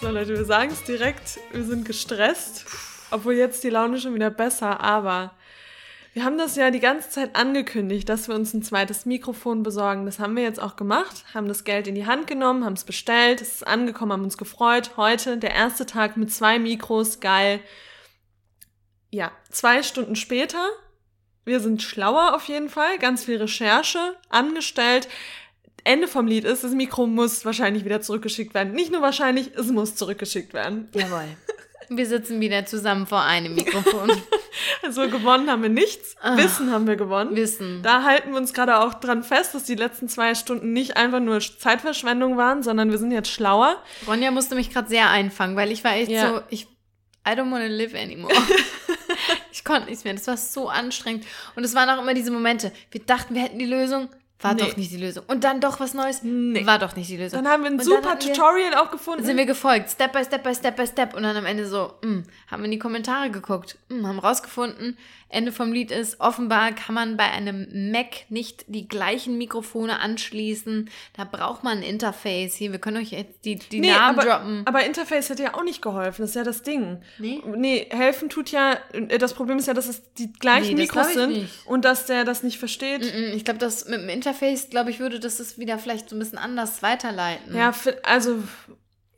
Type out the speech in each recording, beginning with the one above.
So Leute, wir sagen es direkt, wir sind gestresst, obwohl jetzt die Laune schon wieder besser, aber wir haben das ja die ganze Zeit angekündigt, dass wir uns ein zweites Mikrofon besorgen. Das haben wir jetzt auch gemacht, haben das Geld in die Hand genommen, haben es bestellt, es ist angekommen, haben uns gefreut. Heute der erste Tag mit zwei Mikros, geil. Ja, zwei Stunden später, wir sind schlauer auf jeden Fall, ganz viel Recherche angestellt. Ende vom Lied ist, das Mikro muss wahrscheinlich wieder zurückgeschickt werden. Nicht nur wahrscheinlich, es muss zurückgeschickt werden. Jawohl. Wir sitzen wieder zusammen vor einem Mikrofon. Also gewonnen haben wir nichts. Wissen haben wir gewonnen. Wissen. Da halten wir uns gerade auch dran fest, dass die letzten zwei Stunden nicht einfach nur Zeitverschwendung waren, sondern wir sind jetzt schlauer. Ronja musste mich gerade sehr einfangen, weil ich war echt Ja. so, ich, I don't wanna live anymore. ich konnte nichts mehr. Das war so anstrengend. Und es waren auch immer diese Momente. Wir dachten, wir hätten die Lösung. War Nee. doch nicht die Lösung. Und dann doch was Neues. Nee. War doch nicht die Lösung. Dann haben wir ein Und super wir- Tutorial auch gefunden. sind wir gefolgt, Step by Step by Step by Step und dann am Ende so, mh, haben wir in die Kommentare geguckt, mh, haben rausgefunden, Ende vom Lied ist, offenbar kann man bei einem Mac nicht die gleichen Mikrofone anschließen, da braucht man ein Interface. Hier, wir können euch jetzt die, die nee, Namen aber, droppen. aber Interface hätte ja auch nicht geholfen, das ist ja das Ding. Nee? Nee, helfen tut ja, äh, das Problem ist ja, dass es die gleichen Nee, Mikros sind nicht. und dass der das nicht versteht. Mm, Ich glaube, das mit dem Interface, glaube ich, würde das es wieder vielleicht so ein bisschen anders weiterleiten. Ja, also,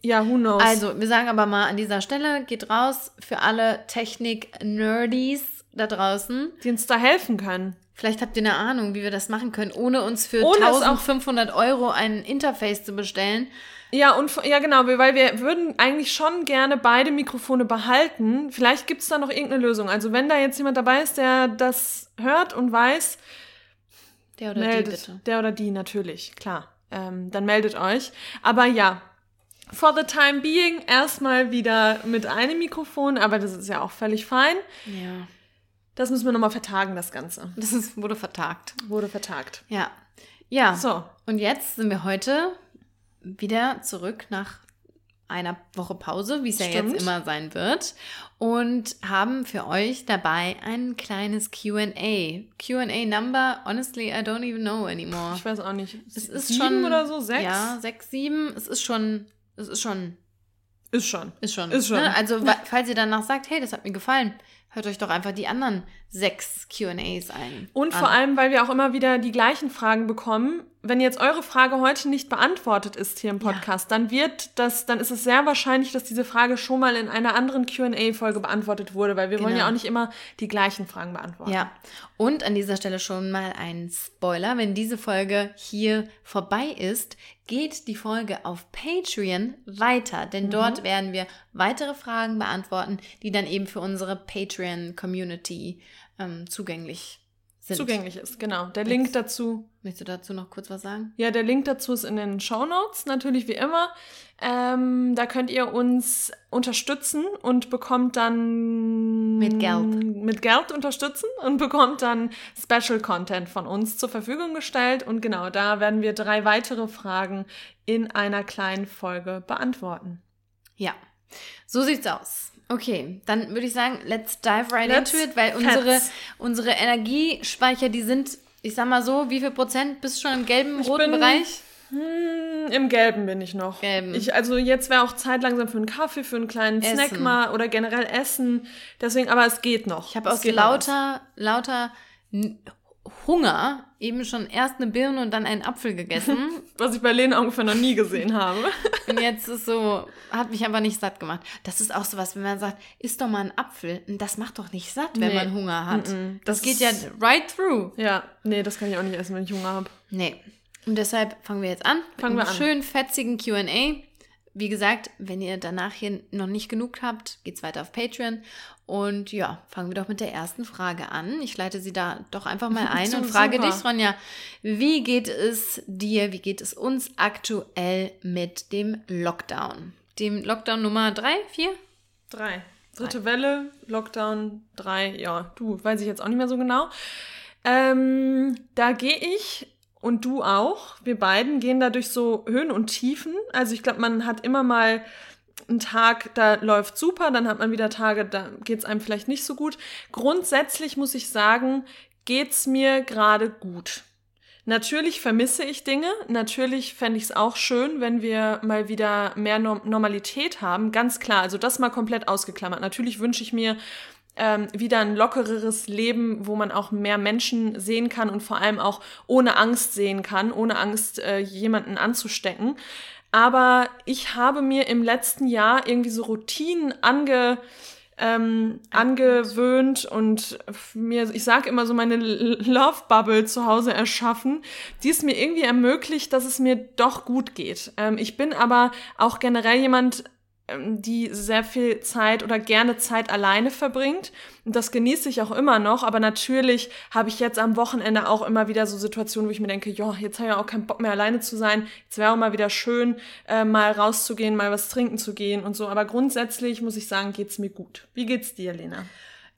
ja, who knows. Also, wir sagen aber mal an dieser Stelle, geht raus für alle Technik-Nerdies da draußen. die uns da helfen können. Vielleicht habt ihr eine Ahnung, wie wir das machen können, ohne uns für Ohne es auch- 1500 Euro ein Interface zu bestellen. Ja, und ja, genau, weil wir würden eigentlich schon gerne beide Mikrofone behalten. Vielleicht gibt es da noch irgendeine Lösung. Also wenn da jetzt jemand dabei ist, der das hört und weiß, Der oder die meldet. bitte. Der oder die, natürlich, klar. Ähm, dann meldet euch. Aber ja, for the time being erstmal wieder mit einem Mikrofon, aber das ist ja auch völlig fein. Ja. Das müssen wir nochmal vertagen, das Ganze. Das ist, wurde vertagt. Wurde vertagt. Ja. Ja. So. Und jetzt sind wir heute wieder zurück nach einer Woche Pause, wie es ja jetzt immer sein wird. Und haben für euch dabei ein kleines QA. QA Number, honestly, I don't even know anymore. Ich weiß auch nicht. Es ist sieben schon oder so, sechs? Ja, sechs, sieben. Es ist schon, es ist schon Ist schon. Ist schon. Ist schon. Ne? Also, falls ihr danach sagt, hey, das hat mir gefallen, hört euch doch einfach die anderen sechs QAs ein. Und an. vor allem, weil wir auch immer wieder die gleichen Fragen bekommen. Wenn jetzt eure Frage heute nicht beantwortet ist hier im Podcast, dann wird das, dann ist es sehr wahrscheinlich, dass diese Frage schon mal in einer anderen Qa-Folge beantwortet wurde, weil wir wollen Genau. ja auch nicht immer die gleichen Fragen beantworten. Ja. Und an dieser Stelle schon mal ein Spoiler. Wenn diese Folge hier vorbei ist, geht die Folge auf Patreon weiter. Mhm. Denn dort werden wir weitere Fragen beantworten, die dann eben für unsere Patreon-Community ähm, zugänglich sind. Zugänglich ist, genau. Der Link dazu, Möchtest du dazu noch kurz was sagen? ja, der Link dazu ist in den Show Notes, natürlich wie immer. Ähm, da könnt ihr uns unterstützen und bekommt dann Mit Geld. mit Geld unterstützen und bekommt dann Special Content von uns zur Verfügung gestellt. Und genau, da werden wir drei weitere Fragen in einer kleinen Folge beantworten. Ja, so sieht's aus. Okay, dann würde ich sagen, let's dive right Let's into it, weil unsere, unsere Energiespeicher, die sind, ich sag mal so, wie viel Prozent bist du schon im gelben, Ich roten bin- Bereich? Hm, Im Gelben bin ich noch. Gelben. Ich, also jetzt wäre auch Zeit langsam für einen Kaffee, für einen kleinen Essen. Snack mal oder generell Essen. Deswegen, aber es geht noch. Ich habe aus lauter, lauter Hunger eben schon erst eine Birne und dann einen Apfel gegessen. Was ich bei Lena ungefähr noch nie gesehen habe. und jetzt ist so, hat mich aber nicht satt gemacht. Das ist auch sowas, wenn man sagt, isst doch mal einen Apfel. Das macht doch nicht satt, wenn Nee. man Hunger hat. Mm-mm. Das, Das geht ja right through. Ja, nee, das kann ich auch nicht essen, wenn ich Hunger habe. Nee. Und deshalb fangen wir jetzt an. mit Fangen wir einem an. schönen fetzigen QA. Wie gesagt, wenn ihr danach hier noch nicht genug habt, geht's weiter auf Patreon. Und ja, fangen wir doch mit der ersten Frage an. Ich leite sie da doch einfach mal ein So, und frage super. dich, Sonja, wie geht es dir, wie geht es uns aktuell mit dem Lockdown? Dem Lockdown Nummer drei, vier? Drei. Dritte Welle, Lockdown, drei, ja, du, weiß ich jetzt auch nicht mehr so genau. Ähm, da gehe ich und du auch. Wir beiden gehen da durch so Höhen und Tiefen. Also ich glaube, man hat immer mal einen Tag, da läuft super, dann hat man wieder Tage, da geht es einem vielleicht nicht so gut. Grundsätzlich muss ich sagen, geht's mir gerade gut. Natürlich vermisse ich Dinge. Natürlich fände ich es auch schön, wenn wir mal wieder mehr Normalität haben. Ganz klar, also das mal komplett ausgeklammert. Natürlich wünsche ich mir ähm, wieder ein lockereres Leben, wo man auch mehr Menschen sehen kann und vor allem auch ohne Angst sehen kann, ohne Angst, äh, jemanden anzustecken. Aber ich habe mir im letzten Jahr irgendwie so Routinen ange ähm, angewöhnt und mir, ich sage immer so, meine Love Bubble zu Hause erschaffen, die es mir irgendwie ermöglicht, dass es mir doch gut geht. Ähm, ich bin aber auch generell jemand, die sehr viel Zeit oder gerne Zeit alleine verbringt. Und das genieße ich auch immer noch. Aber natürlich habe ich jetzt am Wochenende auch immer wieder so Situationen, wo ich mir denke, ja, jetzt habe ich auch keinen Bock mehr alleine zu sein. Jetzt wäre auch mal wieder schön, äh, mal rauszugehen, mal was trinken zu gehen und so. Aber grundsätzlich muss ich sagen, geht's mir gut. Wie geht's dir, Lena?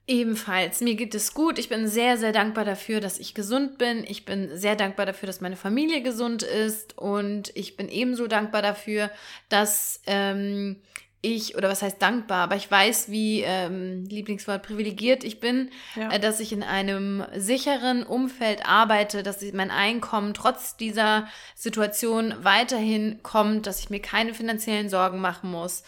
Ebenfalls, mir geht es gut. Ich bin sehr, sehr dankbar dafür, dass ich gesund bin. Ich bin sehr dankbar dafür, dass meine Familie gesund ist. Und ich bin ebenso dankbar dafür, dass ähm, ich, oder was heißt dankbar, aber ich weiß, wie ähm, Lieblingswort privilegiert ich bin, ja. äh, dass ich in einem sicheren Umfeld arbeite, dass ich mein Einkommen trotz dieser Situation weiterhin kommt, dass ich mir keine finanziellen Sorgen machen muss.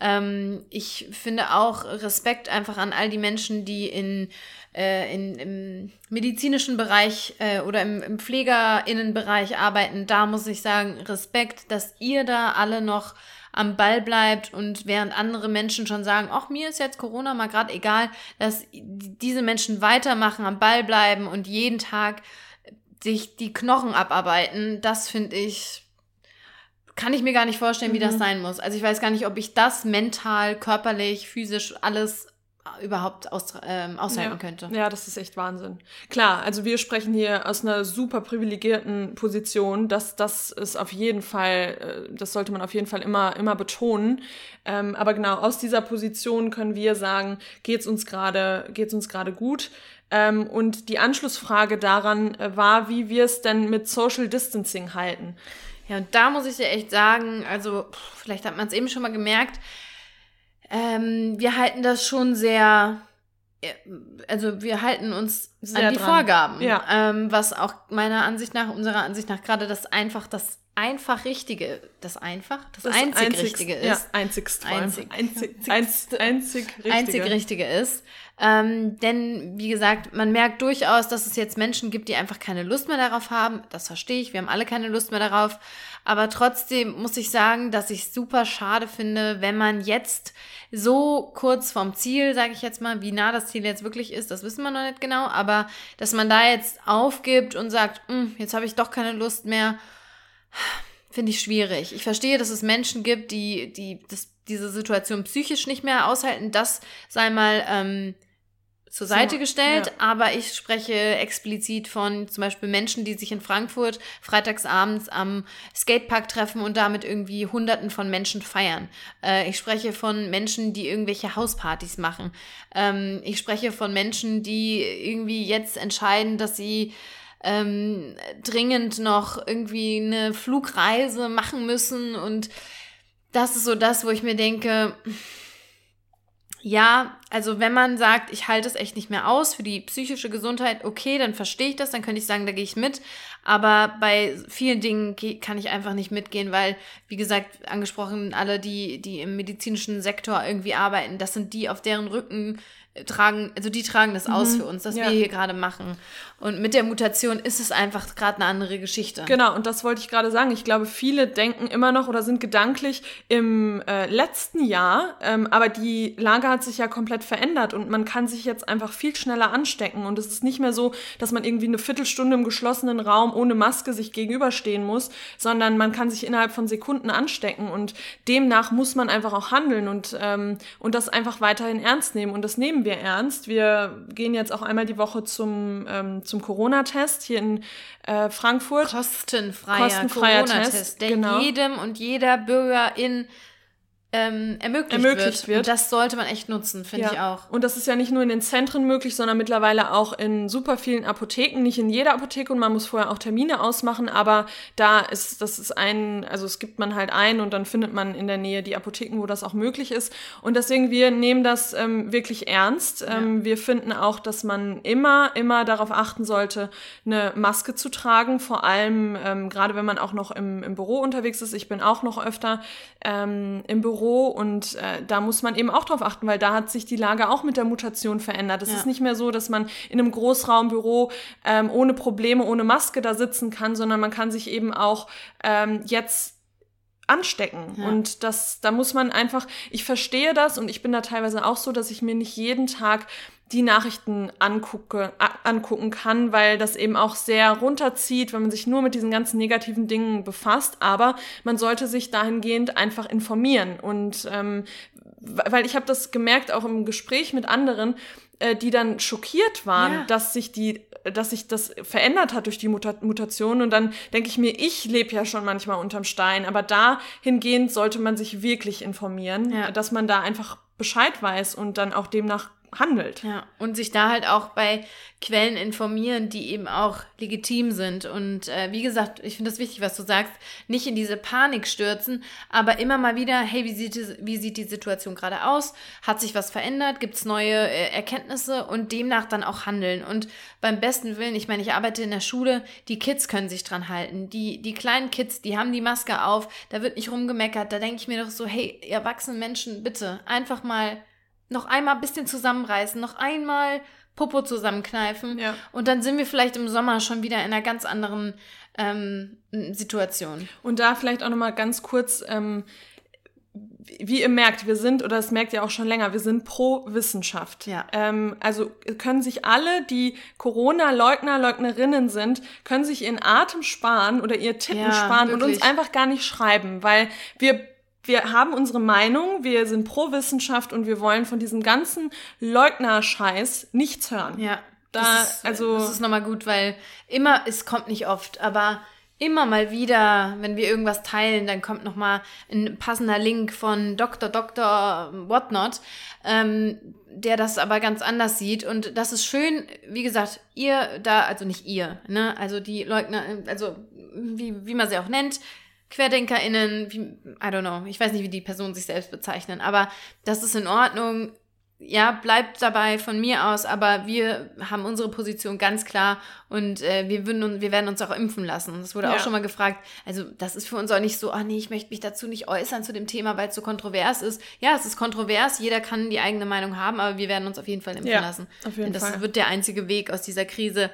Ähm, ich finde auch Respekt einfach an all die Menschen, die in, äh, in im medizinischen Bereich äh, oder im, im Pflegerinnenbereich arbeiten. Da muss ich sagen, Respekt, dass ihr da alle noch am Ball bleibt und während andere Menschen schon sagen, ach, mir ist jetzt Corona mal gerade egal, dass diese Menschen weitermachen, am Ball bleiben und jeden Tag sich die Knochen abarbeiten, das finde ich, kann ich mir gar nicht vorstellen, wie das mhm. sein muss. Also ich weiß gar nicht, ob ich das mental, körperlich, physisch alles überhaupt aus, ähm, aushalten ja. könnte. Ja, das ist echt Wahnsinn. Klar, also wir sprechen hier aus einer super privilegierten Position. Das, das ist auf jeden Fall, äh, das sollte man auf jeden Fall immer, immer betonen. Ähm, aber genau, aus dieser Position können wir sagen, geht's uns gerade, geht's uns gerade gut. Ähm, und die Anschlussfrage daran äh, war, wie wir es denn mit Social Distancing halten. Ja, und da muss ich dir echt sagen, also vielleicht hat man es eben schon mal gemerkt, ähm, wir halten das schon sehr, äh, also wir halten uns sehr an die dran. Vorgaben. Ja. Ähm, was auch meiner Ansicht nach, unserer Ansicht nach gerade das einfach, das einfach Richtige, das einfach, das, das einzig, einzig Richtige ist. Ja, einzigst einzig, einzig, einzig, einzig, Richtige. einzig Richtige ist. Ähm, denn, wie gesagt, man merkt durchaus, dass es jetzt Menschen gibt, die einfach keine Lust mehr darauf haben. Das verstehe ich, wir haben alle keine Lust mehr darauf. Aber trotzdem muss ich sagen, dass ich es super schade finde, wenn man jetzt so kurz vom Ziel, sage ich jetzt mal, wie nah das Ziel jetzt wirklich ist, das wissen wir noch nicht genau, aber dass man da jetzt aufgibt und sagt, hm, jetzt habe ich doch keine Lust mehr, finde ich schwierig. Ich verstehe, dass es Menschen gibt, die, die das, diese Situation psychisch nicht mehr aushalten. Das sei mal ähm, zur Seite gestellt, ja. aber ich spreche explizit von zum Beispiel Menschen, die sich in Frankfurt freitagsabends am Skatepark treffen und damit irgendwie Hunderten von Menschen feiern. Äh, ich spreche von Menschen, die irgendwelche Hauspartys machen. Ähm, ich spreche von Menschen, die irgendwie jetzt entscheiden, dass sie ähm, dringend noch irgendwie eine Flugreise machen müssen und das ist so das, wo ich mir denke, ja, also wenn man sagt, ich halte es echt nicht mehr aus für die psychische Gesundheit, okay, dann verstehe ich das, dann könnte ich sagen, da gehe ich mit. Aber bei vielen Dingen kann ich einfach nicht mitgehen, weil, wie gesagt, angesprochen, alle, die, die im medizinischen Sektor irgendwie arbeiten, das sind die, auf deren Rücken tragen, also die tragen das mhm. aus für uns, was ja. wir hier gerade machen. Und mit der Mutation ist es einfach gerade eine andere Geschichte. Genau, und das wollte ich gerade sagen. Ich glaube, viele denken immer noch oder sind gedanklich im äh, letzten Jahr, ähm, aber die Lage hat sich ja komplett verändert und man kann sich jetzt einfach viel schneller anstecken. Und es ist nicht mehr so, dass man irgendwie eine Viertelstunde im geschlossenen Raum ohne Maske sich gegenüberstehen muss, sondern man kann sich innerhalb von Sekunden anstecken. Und demnach muss man einfach auch handeln und, ähm, und das einfach weiterhin ernst nehmen. Und das nehmen wir ernst. Wir gehen jetzt auch einmal die Woche zum, ähm, zum Corona-Test hier in äh, Frankfurt. Kostenfreier, Kostenfreier Corona-Test, der genau. jedem und jeder Bürgerin ähm, ermöglicht, Ermöglicht wird. wird. Und das sollte man echt nutzen, finde ich Ja. auch. Und das ist ja nicht nur in den Zentren möglich, sondern mittlerweile auch in super vielen Apotheken. Nicht in jeder Apotheke und man muss vorher auch Termine ausmachen, aber da ist, das ist ein, also es gibt man halt ein und dann findet man in der Nähe die Apotheken, wo das auch möglich ist. Und deswegen, wir nehmen das ähm, wirklich ernst. Ähm, Wir finden auch, dass man immer, immer darauf achten sollte, eine Maske zu tragen. Vor allem, ähm, gerade wenn man auch noch im, im Büro unterwegs ist. Ich bin auch noch öfter ähm, im Büro und äh, da muss man eben auch drauf achten, weil da hat sich die Lage auch mit der Mutation verändert. Es Ja. ist nicht mehr so, dass man in einem Großraumbüro ähm, ohne Probleme, ohne Maske da sitzen kann, sondern man kann sich eben auch ähm, jetzt anstecken. Ja. Und das, da muss man einfach, ich verstehe das und ich bin da teilweise auch so, dass ich mir nicht jeden Tag die Nachrichten angucke, angucken kann, weil das eben auch sehr runterzieht, wenn man sich nur mit diesen ganzen negativen Dingen befasst. Aber man sollte sich dahingehend einfach informieren. Und ähm, weil ich habe das gemerkt, auch im Gespräch mit anderen, äh, die dann schockiert waren, Ja. dass sich die dass sich das verändert hat durch die Muta Mutation und dann denke ich mir, ich lebe ja schon manchmal unterm Stein, aber dahingehend sollte man sich wirklich informieren, Ja. dass man da einfach Bescheid weiß und dann auch demnach handelt. Ja, und sich da halt auch bei Quellen informieren, die eben auch legitim sind. Und äh, wie gesagt, ich finde das wichtig, was du sagst, nicht in diese Panik stürzen, aber immer mal wieder, hey, wie sieht die, wie sieht die Situation gerade aus? Hat sich was verändert? Gibt es neue äh, Erkenntnisse? Und demnach dann auch handeln. Und beim besten Willen, ich meine, ich arbeite in der Schule, die Kids können sich dran halten. Die, die kleinen Kids, die haben die Maske auf, da wird nicht rumgemeckert. Da denke ich mir doch so, hey, erwachsenen Menschen, bitte einfach mal noch einmal ein bisschen zusammenreißen, noch einmal Popo zusammenkneifen Ja. und dann sind wir vielleicht im Sommer schon wieder in einer ganz anderen ähm, Situation. Und da vielleicht auch noch mal ganz kurz, ähm, wie ihr merkt, wir sind, oder das merkt ihr auch schon länger, wir sind pro Wissenschaft. Ja. Ähm, also können sich alle, die Corona-Leugner, Leugnerinnen sind, können sich ihren Atem sparen oder ihr Tippen Ja, sparen und wirklich. uns einfach gar nicht schreiben, weil wir wir haben unsere Meinung, wir sind pro Wissenschaft und wir wollen von diesem ganzen Leugner-Scheiß nichts hören. Ja, Da, das ist, also- das ist nochmal gut, weil immer, es kommt nicht oft, aber immer mal wieder, wenn wir irgendwas teilen, dann kommt nochmal ein passender Link von Dr. Dr. Whatnot, ähm, der das aber ganz anders sieht. Und das ist schön, wie gesagt, ihr da, also nicht ihr, ne, also die Leugner, also wie, wie man sie auch nennt, QuerdenkerInnen, wie, I don't know, ich weiß nicht, wie die Personen sich selbst bezeichnen, aber das ist in Ordnung. Ja, bleibt dabei von mir aus, aber wir haben unsere Position ganz klar und äh, wir, würden, wir werden uns auch impfen lassen. Das wurde Ja. auch schon mal gefragt. Also, das ist für uns auch nicht so, ah nee, ich möchte mich dazu nicht äußern zu dem Thema, weil es so kontrovers ist. Ja, es ist kontrovers, jeder kann die eigene Meinung haben, aber wir werden uns auf jeden Fall impfen Ja, lassen. auf jeden Denn das Fall. wird der einzige Weg aus dieser Krise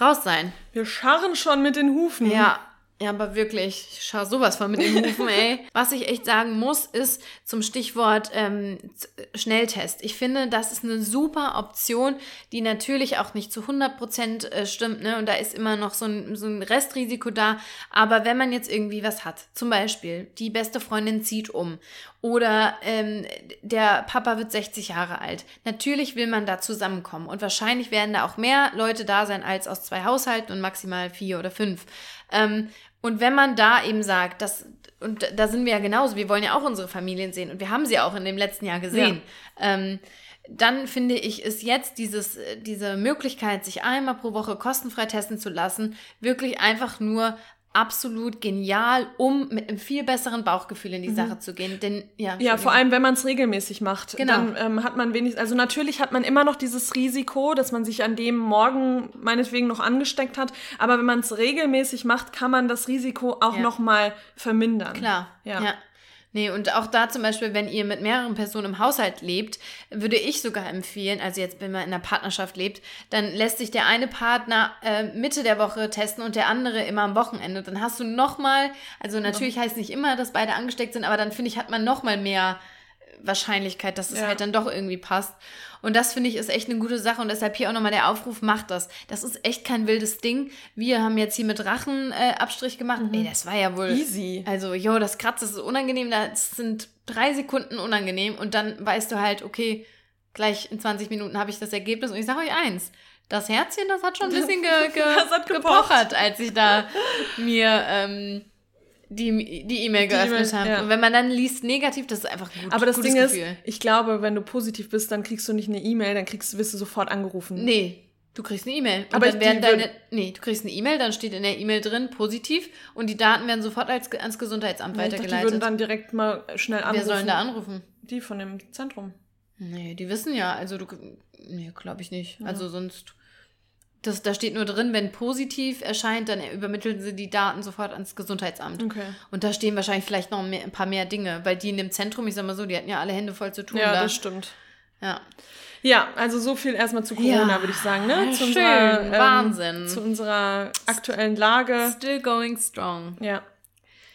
raus sein. Wir scharren schon mit den Hufen. Ja, ja, aber wirklich, ich schau sowas von mit den Hufen, ey. Was ich echt sagen muss, ist zum Stichwort ähm, Schnelltest. Ich finde, das ist eine super Option, die natürlich auch nicht zu 100 Prozent äh, stimmt, ne? Und da ist immer noch so ein, so ein Restrisiko da. Aber wenn man jetzt irgendwie was hat, zum Beispiel, die beste Freundin zieht um oder ähm, der Papa wird 60 Jahre alt. Natürlich will man da zusammenkommen und wahrscheinlich werden da auch mehr Leute da sein als aus zwei Haushalten und maximal vier oder fünf. Ähm, und wenn man da eben sagt, dass, und da sind wir ja genauso, wir wollen ja auch unsere Familien sehen und wir haben sie auch in dem letzten Jahr gesehen. Ähm, dann finde ich, ist jetzt dieses, äh, diese Möglichkeit, sich einmal pro Woche kostenfrei testen zu lassen, wirklich einfach nur absolut genial, um mit einem viel besseren Bauchgefühl in die Sache zu gehen. Denn, ja, Mhm. Ja, vor allem, wenn man es regelmäßig macht. Genau. Dann ähm, hat man wenigstens, also natürlich hat man immer noch dieses Risiko, dass man sich an dem Morgen meinetwegen noch angesteckt hat. Aber wenn man es regelmäßig macht, kann man das Risiko auch Ja. noch mal vermindern. Klar, Ja. ja. Nee, und auch da zum Beispiel, wenn ihr mit mehreren Personen im Haushalt lebt, würde ich sogar empfehlen, also jetzt, wenn man in einer Partnerschaft lebt, dann lässt sich der eine Partner äh, Mitte der Woche testen und der andere immer am Wochenende. Dann hast du nochmal, also natürlich heißt nicht immer, dass beide angesteckt sind, aber dann finde ich, hat man nochmal mehr Wahrscheinlichkeit, dass es Ja. halt dann doch irgendwie passt. Und das finde ich ist echt eine gute Sache und deshalb hier auch nochmal der Aufruf, macht das. Das ist echt kein wildes Ding. Wir haben jetzt hier mit Rachenabstrich äh, Abstrich gemacht. Ey, das war ja wohl Easy. also, jo, das Kratzen ist unangenehm, das sind drei Sekunden unangenehm und dann weißt du halt, okay, gleich in 20 Minuten habe ich das Ergebnis und ich sage euch eins. Das Herzchen, das hat schon ein bisschen ge ge gepochert, als ich da mir ähm, die die E-Mail geöffnet E-Mail, haben. ja. Und wenn man dann liest negativ, das ist einfach gut. Aber das Ding Gefühl. ist, ich glaube, wenn du positiv bist, dann kriegst du nicht eine E-Mail, dann kriegst, wirst du sofort angerufen. Nee, du kriegst eine E-Mail. Aber dann werden deine. Nee, du kriegst eine E-Mail, dann steht in der E-Mail drin positiv und die Daten werden sofort als, ans Gesundheitsamt Ich dachte, die weitergeleitet. würden dann direkt mal schnell Wer anrufen. soll denn da anrufen? Die von dem Zentrum. Nee, die wissen ja, also du. Nee, glaube ich nicht. Also sonst. Das, da steht nur drin, wenn positiv erscheint, dann übermitteln sie die Daten sofort ans Gesundheitsamt. Okay. Und da stehen wahrscheinlich vielleicht noch mehr, ein paar mehr Dinge, weil die in dem Zentrum, ich sag mal so, die hatten ja alle Hände voll zu tun. Ja, da. das stimmt. ja. Ja, also so viel erstmal zu Corona, Ja, würde ich sagen. Ne? Zu schön, unserer, Wahnsinn. Zu unserer aktuellen Lage. Still going strong. Ja.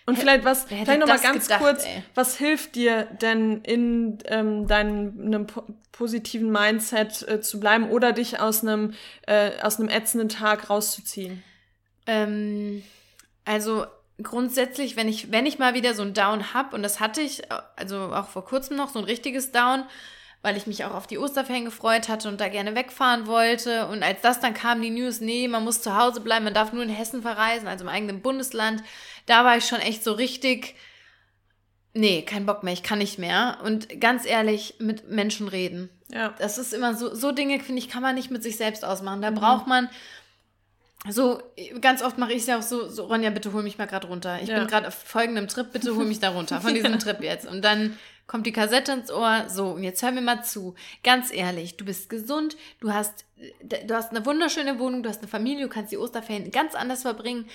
Und vielleicht was, vielleicht noch mal ganz gedacht, kurz, ey? was hilft dir denn in ähm, deinem einem po positiven Mindset äh, zu bleiben oder dich aus einem äh, aus einem ätzenden Tag rauszuziehen? Ähm, also grundsätzlich, wenn ich, wenn ich mal wieder so ein Down hab, und das hatte ich, also auch vor kurzem noch, so ein richtiges Down, weil ich mich auch auf die Osterferien gefreut hatte und da gerne wegfahren wollte. Und als das dann kam, die News, nee, man muss zu Hause bleiben, man darf nur in Hessen verreisen, also im eigenen Bundesland, da war ich schon echt so richtig, nee, kein Bock mehr, ich kann nicht mehr. Und ganz ehrlich, mit Menschen reden. Ja. Das ist immer so, so Dinge, finde ich, kann man nicht mit sich selbst ausmachen. Da braucht man so, ganz oft mache ich es ja auch so, so, Ronja, bitte hol mich mal gerade runter. Ich Ja. bin gerade auf folgendem Trip, bitte hol mich da runter, von diesem Trip jetzt. Und dann kommt die Kassette ins Ohr, so, und jetzt hör mir mal zu. Ganz ehrlich, du bist gesund, du hast, du hast eine wunderschöne Wohnung, du hast eine Familie, du kannst die Osterferien ganz anders verbringen.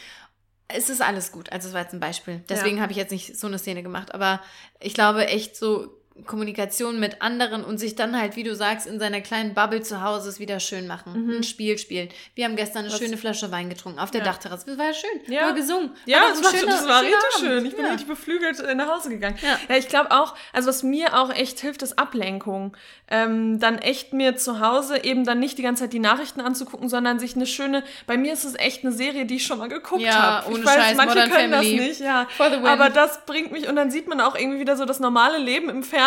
Es ist alles gut. Also, das war jetzt ein Beispiel. Deswegen Ja. habe ich jetzt nicht so eine Szene gemacht. Aber ich glaube echt so, Kommunikation mit anderen und sich dann halt, wie du sagst, in seiner kleinen Bubble zu Hause es wieder schön machen. Ein Spiel spielen. Wir haben gestern eine Was- schöne Flasche Wein getrunken auf der Mhm. Ja. Dachterrasse. Das war ja schön. Ja. Haben gesungen. Ja, doch das war, schöner- das war richtig schön. Ich bin ja. richtig beflügelt äh, nach Hause gegangen. Ja. Ja, ich glaube auch, also was mir auch echt hilft, ist Ablenkung. Ähm, dann echt mir zu Hause eben dann nicht die ganze Zeit die Nachrichten anzugucken, sondern sich eine schöne, bei mir ist es echt eine Serie, die ich schon mal geguckt habe. ohne Ich weiß, Scheiß, manche Modern können Family. das nicht, ja. Aber das bringt mich, und dann sieht man auch irgendwie wieder so das normale Leben im Fernsehen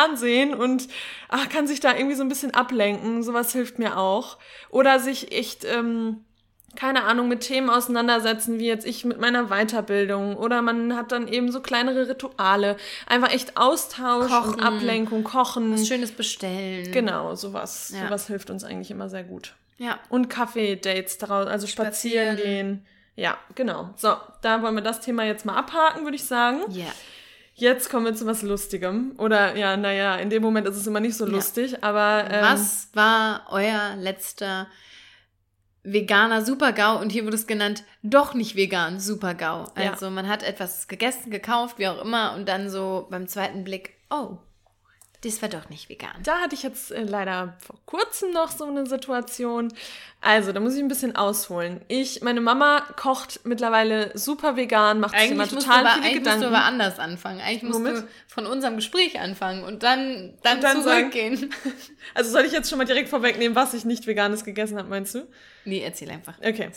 und ach, kann sich da irgendwie so ein bisschen ablenken. Sowas hilft mir auch. Oder sich echt, ähm, keine Ahnung, mit Themen auseinandersetzen, wie jetzt ich mit meiner Weiterbildung. Oder man hat dann eben so kleinere Rituale. Einfach echt Austausch Kochen. und Ablenkung, Kochen. Was Schönes bestellen. Genau, sowas. Ja. Sowas hilft uns eigentlich immer sehr gut. Ja. Und Kaffee-Dates daraus, also spazieren, Spazieren. gehen. Ja, genau. So, da wollen wir das Thema jetzt mal abhaken, würde ich sagen. Ja. Jetzt kommen wir zu was Lustigem. Oder ja, naja, in dem Moment ist es immer nicht so Ja. lustig, aber. Ähm, Was war euer letzter veganer Super-GAU? Und hier wurde es genannt, doch nicht vegan, Super-GAU. Ja. Also man hat etwas gegessen, gekauft, wie auch immer, und dann so beim zweiten Blick, oh, das war doch nicht vegan. Da hatte ich jetzt äh, leider vor kurzem noch so eine Situation. Also, da muss ich ein bisschen ausholen. Ich, meine Mama kocht mittlerweile super vegan, macht sich immer Eigentlich, musst du, total aber, viele eigentlich musst Gedanken. du aber anders anfangen. Eigentlich musst Womit? du von unserem Gespräch anfangen und dann, dann, Und dann sagen- zurückgehen. also soll ich jetzt schon mal direkt vorwegnehmen, was ich nicht veganes gegessen habe, meinst du? Nee, erzähl einfach. Okay.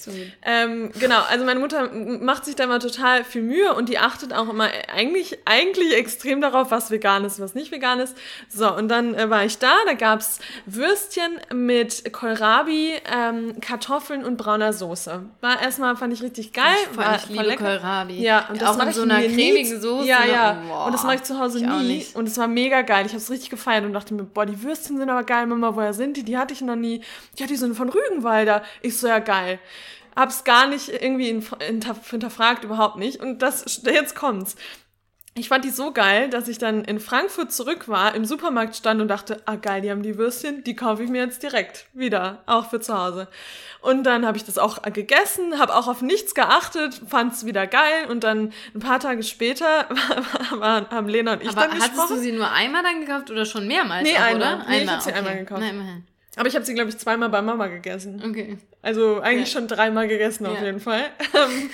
Ähm, genau, also meine Mutter macht sich da immer total viel Mühe und die achtet auch immer eigentlich, eigentlich extrem darauf, was vegan ist, was nicht vegan ist. So, und dann äh, war ich da, da gab's Würstchen mit Kohlrabi, ähm, Kartoffeln und brauner Soße. War erstmal, fand ich richtig geil. Ich, voll, war ich liebe Kohlrabi. Ja, und das auch in so einer cremigen Soße. Ja, ja. Boah, und das mache ich zu Hause ich nie. Und es war mega geil. Ich habe es richtig gefeiert und dachte mir, boah, die Würstchen sind aber geil, Mama, woher sind die? Die hatte ich noch nie. Ja, die sind von Rügenwalder. Ich so, ja, geil. Hab's gar nicht irgendwie in- hinter, hinterfragt, überhaupt nicht. Und das, jetzt kommt's. Ich fand die so geil, dass ich dann in Frankfurt zurück war, im Supermarkt stand und dachte, ah geil, die haben die Würstchen, die kaufe ich mir jetzt direkt wieder, auch für zu Hause. Und dann habe ich das auch gegessen, habe auch auf nichts geachtet, fand es wieder geil und dann ein paar Tage später waren, haben Lena und ich Aber dann hattest gesprochen. du sie nur einmal dann gekauft oder schon mehrmals? Nee, auch, einmal. Oder? Nee, ich hab sie einmal gekauft. Na, immerhin. Aber ich habe sie, glaube ich, zweimal bei Mama gegessen. Okay. Also eigentlich Ja. schon dreimal gegessen auf Ja. jeden Fall. Ähm,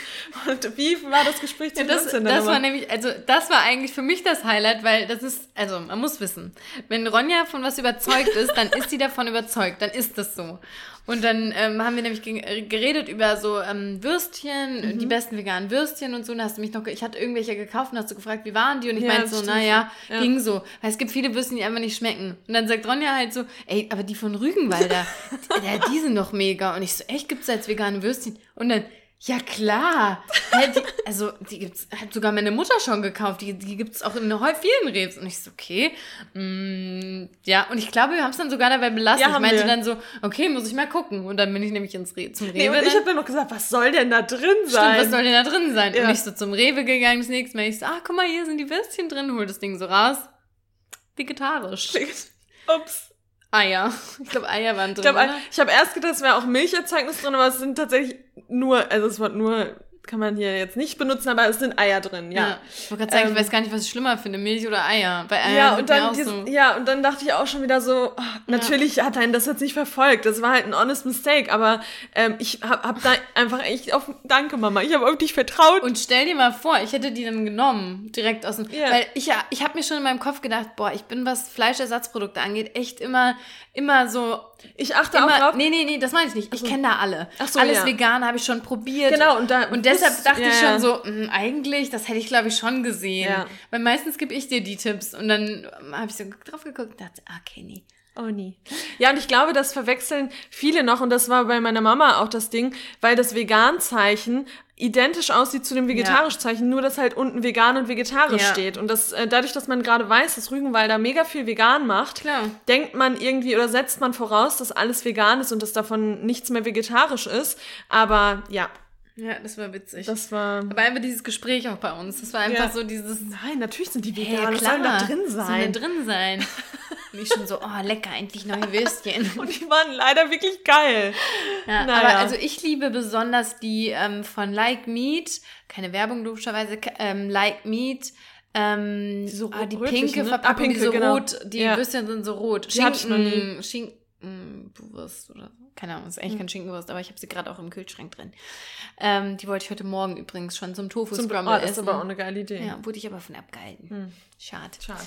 und wie war das Gespräch zu Ja, das, Würstchen das war nämlich, also das war eigentlich für mich das Highlight, weil das ist, also man muss wissen, wenn Ronja von was überzeugt ist, dann ist sie davon überzeugt, dann ist das so. Und dann ähm, haben wir nämlich ge- geredet über so ähm, Würstchen, Mhm. die besten veganen Würstchen und so. Und hast du mich noch, ich hatte irgendwelche gekauft und hast du gefragt, wie waren die? Und ich Ja, meinte so, naja, Ja. ging so. Weil es gibt viele Würstchen, die einfach nicht schmecken. Und dann sagt Ronja halt so, ey, aber die von Rügenwalder, die sind doch mega. Und ich so, echt, gibt's jetzt vegane Würstchen? Und dann, Ja, klar. Ja, die, also, die gibt's, hat sogar meine Mutter schon gekauft. Die, die gibt's auch in vielen Rebs. Und ich so, okay. Mm, ja, und ich glaube, wir haben es dann sogar dabei belassen. Ja, ich meinte wir. dann so, okay, muss ich mal gucken. Und dann bin ich nämlich ins Re zum Rewe. Nee, und ich habe dann noch gesagt, was soll denn da drin Stimmt, sein? was soll denn da drin sein? Ja. Und ich so zum Rewe gegangen, das nächste Mal. Ich so, ah, guck mal, hier sind die Würstchen drin. Hol das Ding so raus. Vegetarisch. Ups. Eier. Ich glaube, Eier waren drin. Ich, glaub, ich habe erst gedacht, es wäre auch Milcherzeugnis drin, aber es sind tatsächlich nur, also das Wort nur kann man hier jetzt nicht benutzen, aber es sind Eier drin, ja. Ich wollte gerade sagen, Ähm, ich weiß gar nicht, was ich schlimmer finde, Milch oder Eier. Bei Eiern Ja, und dann, auch dies, so. ja, und dann dachte ich auch schon wieder so, ah, natürlich hat einen das jetzt nicht verfolgt. Das war halt ein honest mistake, aber ähm, ich hab, hab da einfach echt auf, danke Mama, ich habe auf dich vertraut. Und stell dir mal vor, ich hätte die dann genommen, direkt aus dem. Ja. Weil ich ja, ich habe mir schon in meinem Kopf gedacht, boah, ich bin, was Fleischersatzprodukte angeht, echt immer, immer so. Ich achte auch Immer, drauf. nee, nee, nee, das meine ich nicht. Ich kenne da alle. Ach so, Alles ja. vegan habe ich schon probiert. Genau, und da- Und deshalb das- dachte ja, ich schon so, mh, eigentlich, das hätte ich, glaube ich, schon gesehen. Ja. Weil meistens gebe ich dir die Tipps und dann habe ich so drauf geguckt und dachte, ah, okay, nee. Oh nie. Ja, und ich glaube, das verwechseln viele noch, und das war bei meiner Mama auch das Ding, weil das Vegan-Zeichen identisch aussieht zu dem Vegetarisch-Zeichen, nur dass halt unten vegan und vegetarisch Ja. steht. Und das, äh, dadurch, dass man gerade weiß, dass Rügenwalder mega viel vegan macht, Klar. denkt man irgendwie oder setzt man voraus, dass alles vegan ist und dass davon nichts mehr vegetarisch ist. Aber ja, Ja, das war witzig. das war. Aber einfach dieses Gespräch auch bei uns. Das war einfach Ja. so dieses. Nein, natürlich sind die Hey, vegan. was soll da drin Sollen sein? da drin sein. Ich schon so, oh, lecker, endlich neue Würstchen. Und die waren leider wirklich geil. Ja, Naja. Aber also ich liebe besonders die ähm, von Like Meat, keine Werbung logischerweise, ähm, Like Meat, ähm, so ah, die pinke ne? Verpackung, Ah, pinke, die so genau. rot, die Ja. Würstchen sind so rot. Noch Schinken, Schinken, Wurst oder so. Keine Ahnung, ist eigentlich Hm. kein Schinkenwurst, aber ich habe sie gerade auch im Kühlschrank drin. Ähm, die wollte ich heute Morgen übrigens schon zum Tofu Zum, oh, das ist essen. aber auch eine geile Idee. ja, wurde ich aber von abgehalten. Hm. Schade. Schade.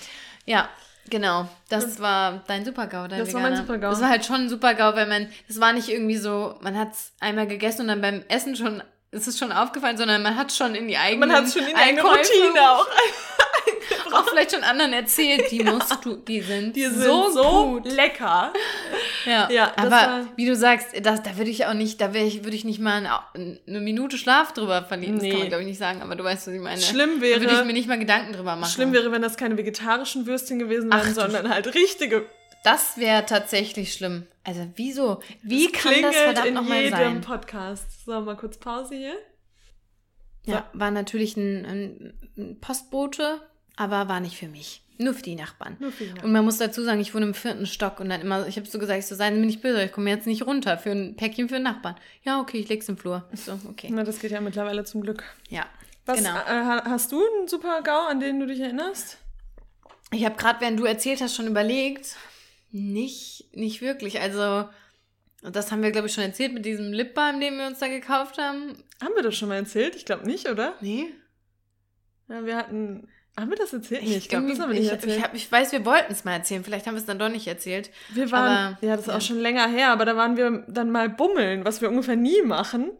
Ja, genau. Das war dein Supergau, dein Das war mein Veganer. Super-GAU. Das war halt schon ein Supergau, weil man, das war nicht irgendwie so, man hat es einmal gegessen und dann beim Essen schon, ist es schon aufgefallen, sondern man hat schon in die Man hat schon in die eigene Routine auch. auch vielleicht schon anderen erzählt, die musst du, die sind, Die sind so, so, gut. lecker. Ja, Ja, das aber war- wie du sagst, das, da würde ich auch nicht, da ich, würde ich nicht mal eine, eine Minute Schlaf drüber verlieren. Das Nee. kann man, glaube ich, nicht sagen, aber du weißt, was ich meine. Schlimm Da würde ich wäre, mir nicht mal Gedanken drüber machen. schlimm wäre, wenn das keine vegetarischen Würstchen gewesen Ach wären, du sondern halt richtige. Das wäre tatsächlich schlimm. Also wieso? Wie Es kann das verdammt in nochmal jedem sein? Podcast. So, mal kurz Pause hier. Ja, war natürlich ein, ein Postbote, aber war nicht für mich. Nur für die Nachbarn. Nur für die Nachbarn. Und man muss dazu sagen, ich wohne im vierten Stock und dann immer, ich habe so gesagt, ich so, seien Sie mir nicht böse, ich komme jetzt nicht runter für ein Päckchen für einen Nachbarn. Ja, okay, ich leg's im Flur. Ich so, okay. Na, das geht ja mittlerweile zum Glück. Ja, Was, genau. äh, ha- hast du einen super GAU, an den du dich erinnerst? Ich habe gerade, während du erzählt hast, schon überlegt, nicht, nicht wirklich. Also, das haben wir, glaube ich, schon erzählt mit diesem Lipbalm, den wir uns da gekauft haben. Haben wir das schon mal erzählt? Ich glaube nicht, oder? Nee. Ja, wir hatten. Haben wir das erzählt? Nee, ich glaube, das haben wir nicht ich, erzählt. Ich, hab, ich weiß, wir wollten es mal erzählen. Vielleicht haben wir es dann doch nicht erzählt. Wir waren, Aber- ja, das ist ja. auch schon länger her, aber da waren wir dann mal bummeln, was wir ungefähr nie machen.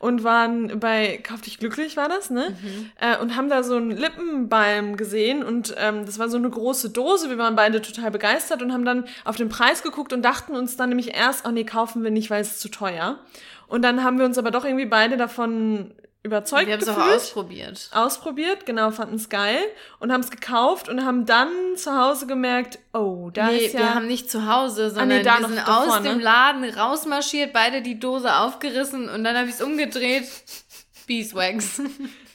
Und waren bei Kauf dich glücklich, war das, ne? Mhm. Äh, und haben da so einen Lippenbalm gesehen und ähm, das war so eine große Dose. Wir waren beide total begeistert und haben dann auf den Preis geguckt und dachten uns dann nämlich erst, oh nee, kaufen wir nicht, weil es zu teuer. Und dann haben wir uns aber doch irgendwie beide davon überzeugt Wir haben es auch gefühlt ausprobiert. ausprobiert, genau, fanden es geil und haben es gekauft und haben dann zu Hause gemerkt, oh, da nee, ist ja... wir haben nicht zu Hause, sondern nee, da wir sind davor, aus dem ne? Laden rausmarschiert, beide die Dose aufgerissen und dann habe ich es umgedreht. Beeswax.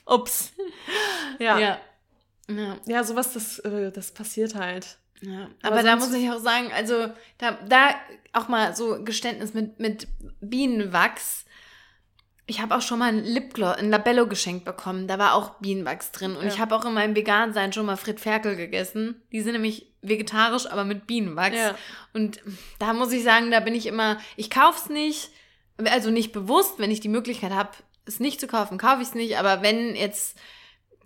Ups. Ja. ja. ja. Ja. sowas, das, äh, das passiert halt. Ja, Aber aber, da muss ich auch sagen, also da, da auch mal so Geständnis mit, mit Bienenwachs. Ich habe auch schon mal ein Lipgloss, ein Labello geschenkt bekommen. Da war auch Bienenwachs drin. Und Ja. ich habe auch in meinem Vegan-Sein schon mal Frit Ferkel gegessen. Die sind nämlich vegetarisch, aber mit Bienenwachs. Ja. Und da muss ich sagen, da bin ich immer, ich kauf's nicht, also nicht bewusst, wenn ich die Möglichkeit habe, es nicht zu kaufen, kaufe ich es nicht. Aber wenn jetzt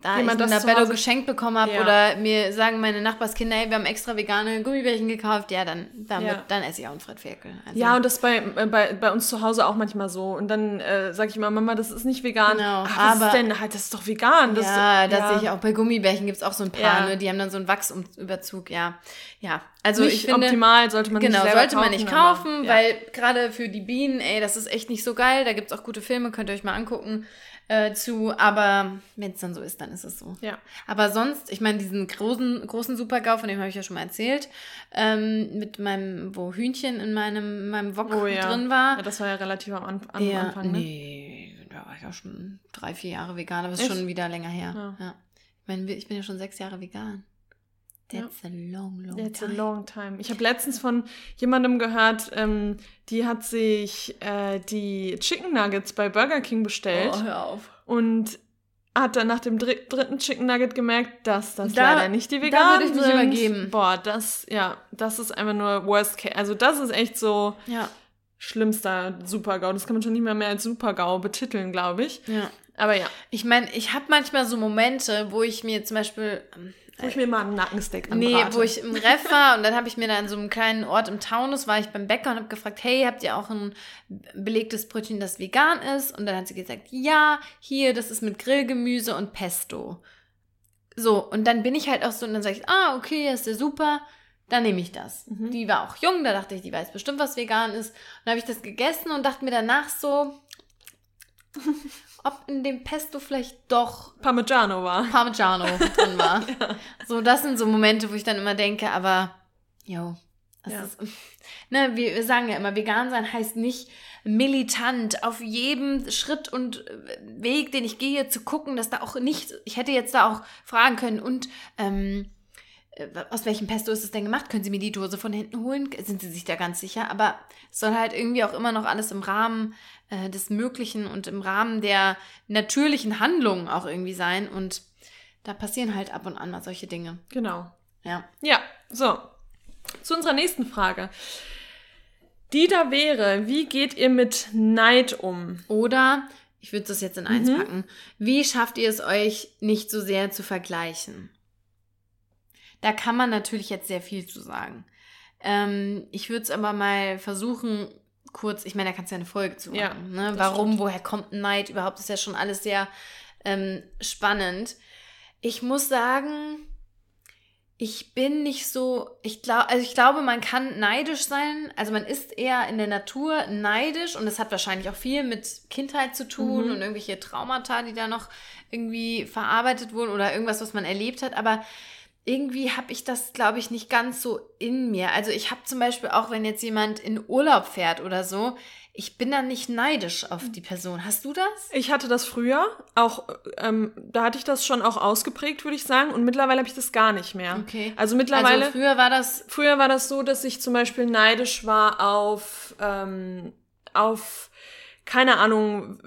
da Wie ich ein Labello geschenkt bekommen habe Ja. oder mir sagen meine Nachbarskinder, hey, wir haben extra vegane Gummibärchen gekauft, ja, dann, damit, Ja. dann esse ich auch einen Fred Ferkel. Also, Ja, und das bei, äh, bei, bei uns zu Hause auch manchmal so. Und dann äh, sage ich immer, Mama, das ist nicht vegan. Genau, Ach, was aber- ist denn? Halt, das ist doch vegan. Das, ja, das sehe ich auch. Bei Gummibärchen gibt es auch so ein paar, Ja. ne? die haben dann so einen Wachsüberzug, ja. Ja, also nicht ich finde... optimal, sollte man Genau, nicht selber sollte man nicht aber- kaufen, ja. weil gerade für die Bienen, ey, das ist echt nicht so geil. Da gibt es auch gute Filme, könnt ihr euch mal angucken äh, zu. Aber wenn es dann so ist, dann ist es so. Ja. Aber sonst, ich meine, diesen großen, großen Supergau, von dem habe ich ja schon mal erzählt, ähm, mit meinem, wo Hühnchen in meinem, in meinem Wok Oh ja. drin war. Ja, das war ja relativ am, An am ja, Anfang. Ne? nee, da war ich auch schon drei, vier Jahre vegan, aber ist schon wieder länger her. Ja. Ja. Ich meine, ich bin ja schon sechs Jahre vegan. That's a long, long a time. long time. Ich habe letztens von jemandem gehört, ähm, die hat sich äh, die Chicken Nuggets bei Burger King bestellt Oh, hör auf. und hat dann nach dem dr dritten Chicken Nugget gemerkt, dass das Da- leider nicht die da veganen würde ich mich sind. übergeben. Boah, das, ja, das ist einfach nur Worst Case. Also das ist echt so Ja, schlimmster Super-GAU. Das kann man schon nicht mehr mehr als Super-GAU betiteln, glaube ich. ja. Aber ja, Ich meine, ich habe manchmal so Momente, wo ich mir zum Beispiel, ähm, wo ich mir mal einen Nackensteak nee, anbrate. wo ich im Ref war und dann habe ich mir da in so einem kleinen Ort im Taunus, war ich beim Bäcker und habe gefragt, hey, habt ihr auch ein belegtes Brötchen, das vegan ist? Und dann hat sie gesagt, ja, hier, das ist mit Grillgemüse und Pesto. So, und dann bin ich halt auch so, und dann sage ich, ah, okay, ist ja super, dann nehme ich das. Mhm. Die war auch jung, da dachte ich, die weiß bestimmt, was vegan ist. Und dann habe ich das gegessen und dachte mir danach so, ob in dem Pesto vielleicht doch Parmigiano war. Parmigiano drin war. So, das sind so Momente, wo ich dann immer denke, aber, jo, Ja. ist, ne, wir, sagen ja immer, vegan sein heißt nicht militant auf jedem Schritt und Weg, den ich gehe, zu gucken, dass da auch nicht, ich hätte jetzt da auch fragen können und, ähm, äh, aus welchem Pesto ist es denn gemacht? Können Sie mir die Dose von hinten holen? Sind Sie sich da ganz sicher? Aber es soll halt irgendwie auch immer noch alles im Rahmen äh, des Möglichen und im Rahmen der natürlichen Handlungen auch irgendwie sein. Und da passieren halt ab und an mal solche Dinge. Genau. Ja. Ja, so. Zu unserer nächsten Frage. Die da wäre, wie geht ihr mit Neid um? Oder, ich würde das jetzt in eins Mhm. packen, wie schafft ihr es euch nicht so sehr zu vergleichen? Da kann man natürlich jetzt sehr viel zu sagen. Ähm, ich würde es aber mal versuchen, kurz, ich meine, da kannst du ja eine Folge zu machen. Ja, ne? Warum, stimmt. woher kommt ein Neid? Überhaupt ist ja schon alles sehr ähm, spannend. Ich muss sagen, ich bin nicht so, ich glaube, also ich glaube, man kann neidisch sein. Also man ist eher in der Natur neidisch und das hat wahrscheinlich auch viel mit Kindheit zu tun Mhm. und irgendwelche Traumata, die da noch irgendwie verarbeitet wurden oder irgendwas, was man erlebt hat. Aber irgendwie habe ich das, glaube ich, nicht ganz so in mir. Also ich habe zum Beispiel auch, wenn jetzt jemand in Urlaub fährt oder so, ich bin dann nicht neidisch auf die Person. Hast du das? Ich hatte das früher, auch, ähm, da hatte ich das schon auch ausgeprägt, würde ich sagen. Und mittlerweile habe ich das gar nicht mehr. Okay. Also mittlerweile. Also früher war das Früher war das so, dass ich zum Beispiel neidisch war auf, ähm, auf, keine Ahnung,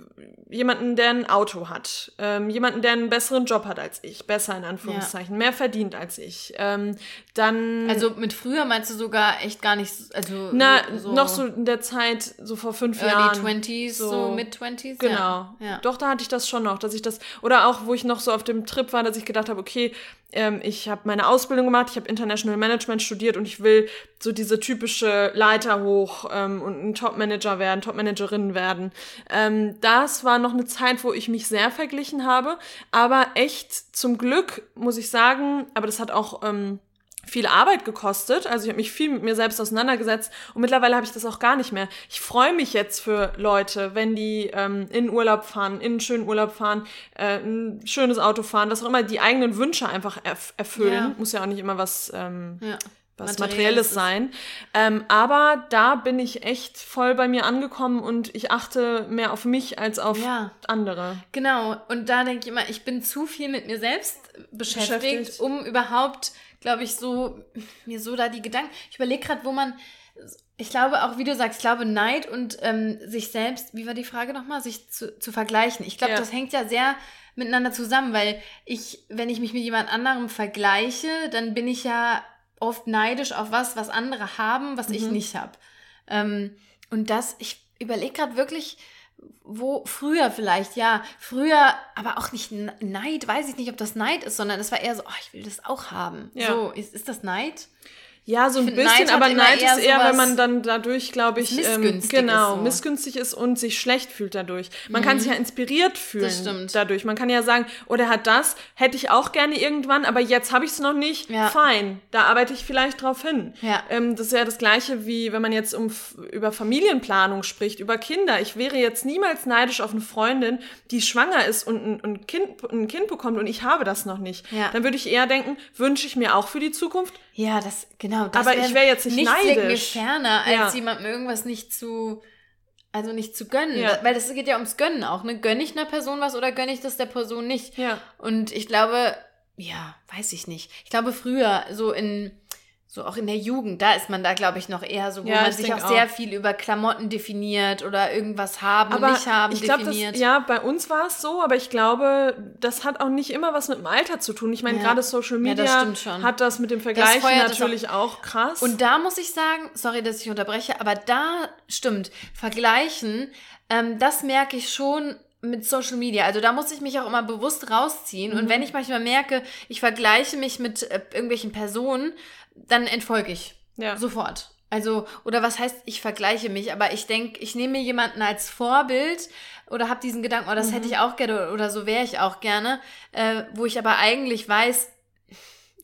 jemanden, der ein Auto hat, ähm, jemanden, der einen besseren Job hat als ich, besser in Anführungszeichen, mehr verdient als ich. Ähm, dann, Also mit früher meinst du sogar echt gar nicht, so- also na, so, noch so in der Zeit, so vor fünf Early Jahren. 20s, so, so- Mid-20s? Genau. Ja. ja. Doch, da hatte ich das schon noch, dass ich das, oder auch, wo ich noch so auf dem Trip war, dass ich gedacht habe, okay, ähm, ich habe meine Ausbildung gemacht, ich habe International Management studiert und ich will so diese typische Leiter hoch ähm, und ein Top-Manager werden, Top-Managerin werden. Ähm, das war noch eine Zeit, wo ich mich sehr verglichen habe, aber echt zum Glück, muss ich sagen, aber das hat auch... Ähm, viel Arbeit gekostet. Also ich habe mich viel mit mir selbst auseinandergesetzt und mittlerweile habe ich das auch gar nicht mehr. Ich freue mich jetzt für Leute, wenn die ähm, in Urlaub fahren, in einen schönen Urlaub fahren, äh, ein schönes Auto fahren, was auch immer, die eigenen Wünsche einfach erf erfüllen. Ja. Muss ja auch nicht immer was, ähm, ja. Was Materielles sein. Ähm, aber da bin ich echt voll bei mir angekommen und ich achte mehr auf mich als auf Ja. andere. Genau, und da denke ich immer, ich bin zu viel mit mir selbst beschäftigt, Beschäftigt. um überhaupt, glaube ich, so, mir so da die Gedanken. Ich überlege gerade, wo man, ich glaube auch, wie du sagst, ich glaube, Neid und ähm, sich selbst, wie war die Frage nochmal, sich zu, zu vergleichen. Ich glaube, Ja. das hängt ja sehr miteinander zusammen, weil ich, wenn ich mich mit jemand anderem vergleiche, dann bin ich ja oft neidisch auf was, was andere haben, was ich Mhm. nicht habe. Ähm, und das, ich überlege gerade wirklich, wo früher vielleicht, ja, früher, aber auch nicht Neid, weiß ich nicht, ob das Neid ist, sondern es war eher so, oh, ich will das auch haben. Ja. So, ist, ist das Neid? Ja, so ein bisschen, Neid aber Neid ist eher, wenn man dann dadurch, glaube ich, ähm, genau, ist so. missgünstig ist und sich schlecht fühlt dadurch. Man mhm. kann sich ja inspiriert fühlen dadurch. Man kann ja sagen, oh, der hat das, hätte ich auch gerne irgendwann, aber jetzt habe ich es noch nicht. Ja. Fein, da arbeite ich vielleicht drauf hin. Ja. Ähm, das ist ja das Gleiche, wie wenn man jetzt um, über Familienplanung spricht, über Kinder. Ich wäre jetzt niemals neidisch auf eine Freundin, die schwanger ist und ein, ein, kind, ein Kind bekommt und ich habe das noch nicht. Ja. Dann würde ich eher denken, wünsche ich mir auch für die Zukunft. Ja, das, genau. Das aber ich wäre jetzt nicht neidisch. mir ferner, als ja. jemandem irgendwas nicht zu, also nicht zu gönnen. Ja. Weil das geht ja ums Gönnen auch, ne? Gönne ich einer Person was oder gönne ich das der Person nicht? Ja. Und ich glaube, ja, weiß ich nicht. Ich glaube früher, so in, so auch in der Jugend, da ist man da, glaube ich, noch eher so, wo ja, man sich auch, auch, sehr viel über Klamotten definiert oder irgendwas haben aber und nicht haben ich glaub, definiert. Das, ja, bei uns war es so, aber ich glaube, das hat auch nicht immer was mit dem Alter zu tun. Ich meine, ja. gerade Social Media ja, das hat das mit dem Vergleichen natürlich auch. auch krass. Und da muss ich sagen, sorry, dass ich unterbreche, aber da stimmt, Vergleichen, ähm, das merke ich schon mit Social Media. Also da muss ich mich auch immer bewusst rausziehen. Mhm. Und wenn ich manchmal merke, ich vergleiche mich mit äh, irgendwelchen Personen, dann entfolge ich. Ja. Sofort. Also, oder was heißt, ich vergleiche mich, aber ich denke, ich nehme mir jemanden als Vorbild oder habe diesen Gedanken, oh, das mhm. hätte ich auch gerne oder so wäre ich auch gerne, äh, wo ich aber eigentlich weiß,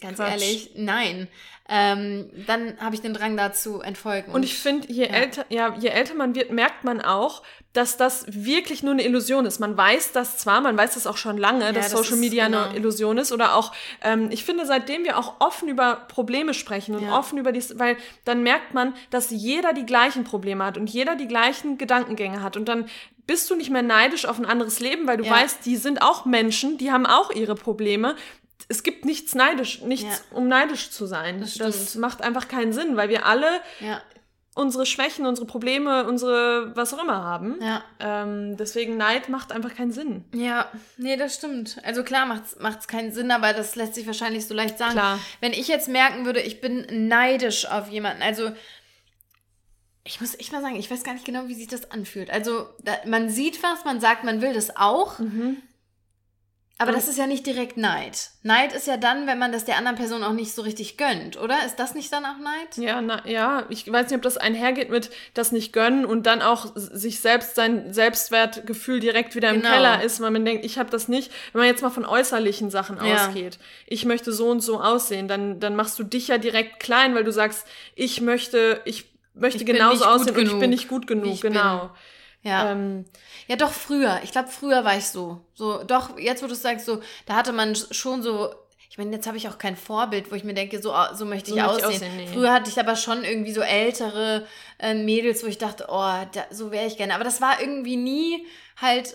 ganz Quatsch. ehrlich, nein. Ähm, dann habe ich den Drang dazu entfolgen. Und, und ich finde, je ja. älter, ja, je älter man wird, merkt man auch, dass das wirklich nur eine Illusion ist. Man weiß das zwar, man weiß das auch schon lange, ja, dass das Social Media genau. eine Illusion ist. Oder auch, ähm, ich finde, seitdem wir auch offen über Probleme sprechen und ja. offen über dies, weil dann merkt man, dass jeder die gleichen Probleme hat und jeder die gleichen Gedankengänge hat. Und dann bist du nicht mehr neidisch auf ein anderes Leben, weil du ja. weißt, die sind auch Menschen, die haben auch ihre Probleme. Es gibt nichts neidisch, nichts, um neidisch zu sein. Das, das, macht einfach keinen Sinn, weil wir alle unsere Schwächen, unsere Probleme, unsere was auch immer haben. Ja. Ähm, deswegen Neid macht einfach keinen Sinn. Ja, nee, das stimmt. Also klar macht's macht's keinen Sinn, aber das lässt sich wahrscheinlich so leicht sagen. Klar. Wenn ich jetzt merken würde, ich bin neidisch auf jemanden, also ich muss echt mal sagen, ich weiß gar nicht genau, wie sich das anfühlt. Also da, man sieht was, man sagt, man will das auch. Mhm. Aber das ist ja nicht direkt Neid. Neid ist ja dann, wenn man das der anderen Person auch nicht so richtig gönnt, oder? Ist das nicht dann auch Neid? Ja, na, ja, ich weiß nicht, ob das einhergeht mit das nicht gönnen und dann auch sich selbst sein Selbstwertgefühl direkt wieder im genau. Keller ist, weil man denkt, ich habe das nicht. Wenn man jetzt mal von äußerlichen Sachen ja. ausgeht, ich möchte so und so aussehen, dann, dann machst du dich ja direkt klein, weil du sagst, ich möchte, ich möchte ich genauso aussehen und ich bin nicht gut genug, genau. Bin. Ja. Ähm, ja, doch früher. Ich glaube, früher war ich so. So, doch, jetzt wo du sagst, so, da hatte man schon so. Ich meine, jetzt habe ich auch kein Vorbild, wo ich mir denke, so, so möchte ich so aussehen. Ich aussehen nee. Früher hatte ich aber schon irgendwie so ältere äh, Mädels, wo ich dachte, oh, da, so wäre ich gerne. Aber das war irgendwie nie halt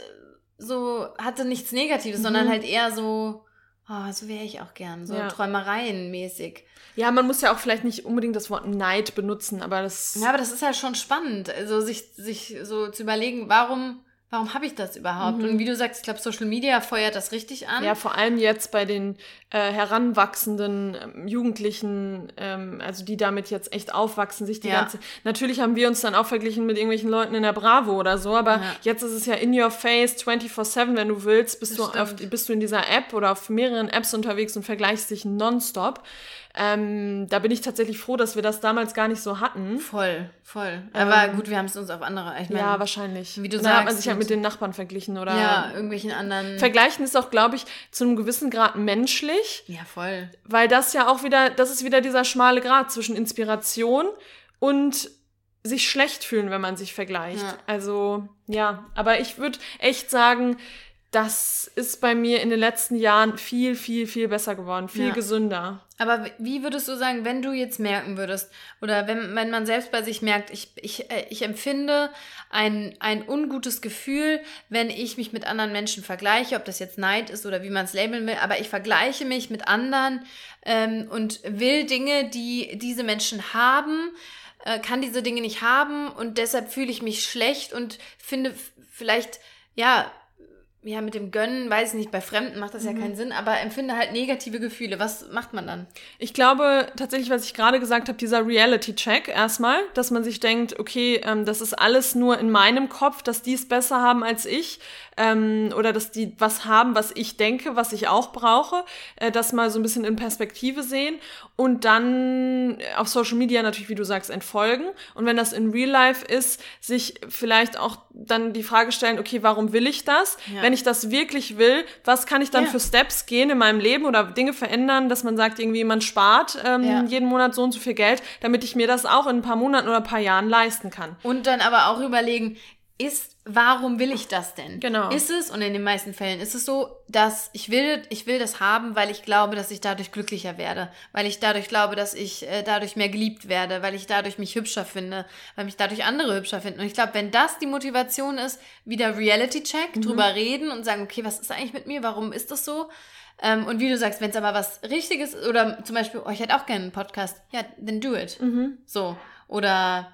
so, hatte nichts Negatives, mhm. sondern halt eher so, oh, so wäre ich auch gern. So ja. Träumereien mäßig. Ja, man muss ja auch vielleicht nicht unbedingt das Wort Neid benutzen, aber das. Ja, aber das ist ja schon spannend, also sich, sich so zu überlegen, warum Warum habe ich das überhaupt? Mhm. Und wie du sagst, ich glaube, Social Media feuert das richtig an. Ja, vor allem jetzt bei den äh, heranwachsenden ähm, Jugendlichen, ähm, also die damit jetzt echt aufwachsen, sich die ja. ganze. Natürlich haben wir uns dann auch verglichen mit irgendwelchen Leuten in der Bravo oder so, aber ja. jetzt ist es ja in your face 24-7, wenn du willst, bist du, auf, bist du in dieser App oder auf mehreren Apps unterwegs und vergleichst dich nonstop. Ähm, da bin ich tatsächlich froh, dass wir das damals gar nicht so hatten. Voll, voll. Aber ähm, gut, wir haben es uns auf andere. Ich mein, ja, wahrscheinlich. Wie du sagst. Da hat man sich halt mit den Nachbarn verglichen oder. Ja, irgendwelchen anderen. Vergleichen ist auch, glaube ich, zu einem gewissen Grad menschlich. Ja, voll. Weil das ja auch wieder, das ist wieder dieser schmale Grad zwischen Inspiration und sich schlecht fühlen, wenn man sich vergleicht. Ja. Also, ja. Aber ich würde echt sagen, das ist bei mir in den letzten Jahren viel, viel, viel besser geworden, viel ja. gesünder. Aber wie würdest du sagen, wenn du jetzt merken würdest, oder wenn, wenn man selbst bei sich merkt, ich, ich, äh, ich empfinde ein, ein ungutes Gefühl, wenn ich mich mit anderen Menschen vergleiche, ob das jetzt Neid ist oder wie man es labeln will, aber ich vergleiche mich mit anderen ähm, und will Dinge, die diese Menschen haben, äh, kann diese Dinge nicht haben und deshalb fühle ich mich schlecht und finde vielleicht, ja, ja, mit dem Gönnen, weiß ich nicht, bei Fremden macht das ja Mhm. keinen Sinn, aber empfinde halt negative Gefühle. Was macht man dann? Ich glaube tatsächlich, was ich gerade gesagt habe, dieser Reality-Check erstmal, dass man sich denkt, okay, ähm, das ist alles nur in meinem Kopf, dass die es besser haben als ich ähm, oder dass die was haben, was ich denke, was ich auch brauche, äh, das mal so ein bisschen in Perspektive sehen und dann auf Social Media natürlich, wie du sagst, entfolgen und wenn das in Real Life ist, sich vielleicht auch dann die Frage stellen, okay, warum will ich das? Ja. Wenn ich das wirklich will, was kann ich dann Ja. für Steps gehen in meinem Leben oder Dinge verändern, dass man sagt, irgendwie man spart ähm, Ja. jeden Monat so und so viel Geld, damit ich mir das auch in ein paar Monaten oder ein paar Jahren leisten kann. Und dann aber auch überlegen, ist, warum will ich das denn? Genau. Ist es, und in den meisten Fällen ist es so, dass ich will, ich will das haben, weil ich glaube, dass ich dadurch glücklicher werde, weil ich dadurch glaube, dass ich äh, dadurch mehr geliebt werde, weil ich dadurch mich hübscher finde, weil mich dadurch andere hübscher finden. Und ich glaube, wenn das die Motivation ist, wieder Reality-Check, drüber reden und sagen, okay, was ist eigentlich mit mir, warum ist das so? Ähm, und wie du sagst, wenn es aber was Richtiges oder zum Beispiel, oh, ich hätte auch gerne einen Podcast, ja, then do it. So. Oder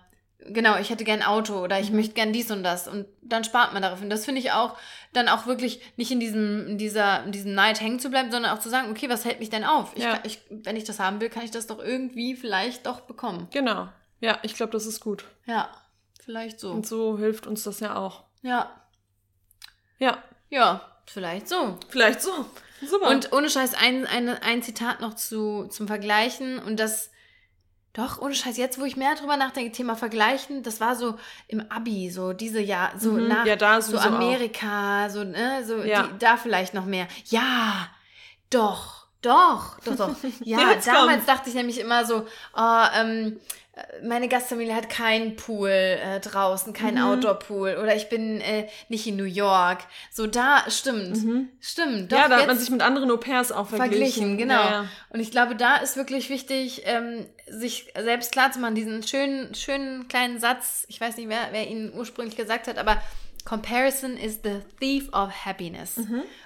genau, ich hätte gern ein Auto oder ich möchte gern dies und das. Und dann spart man darauf. Und das finde ich auch, dann auch wirklich nicht in diesem, in dieser, in diesem Neid hängen zu bleiben, sondern auch zu sagen, okay, was hält mich denn auf? Ich Ja. kann, ich, wenn ich das haben will, kann ich das doch irgendwie vielleicht doch bekommen. Genau. Ja, ich glaube, das ist gut. Ja, vielleicht so. Und so hilft uns das ja auch. Ja, Ja, ja, vielleicht so. vielleicht so. Super. Und ohne Scheiß, ein, ein, ein Zitat noch zu, zum Vergleichen und das, doch, ohne Scheiß, jetzt wo ich mehr drüber nachdenke, Thema Vergleichen, das war so im Abi, so diese Jahr, so Mhm. nach Ja, so sowieso auch. Amerika, so, ne, so Ja. die, da vielleicht noch mehr. Ja, doch, doch, doch, doch. Ja, damals komm. dachte ich nämlich immer so, oh, ähm, äh, meine Gastfamilie hat keinen Pool äh, draußen, keinen Mhm. Outdoor-Pool oder ich bin äh, nicht in New York. So da, stimmt, stimmt. Doch, Mhm. ja, da hat man sich mit anderen Au-pairs auch verglichen. verglichen, genau. Ja, ja. Und ich glaube, da ist wirklich wichtig, ähm, sich selbst klar zu machen, diesen schönen, schönen kleinen Satz, ich weiß nicht, wer, wer ihn ursprünglich gesagt hat, aber Comparison is the thief of happiness.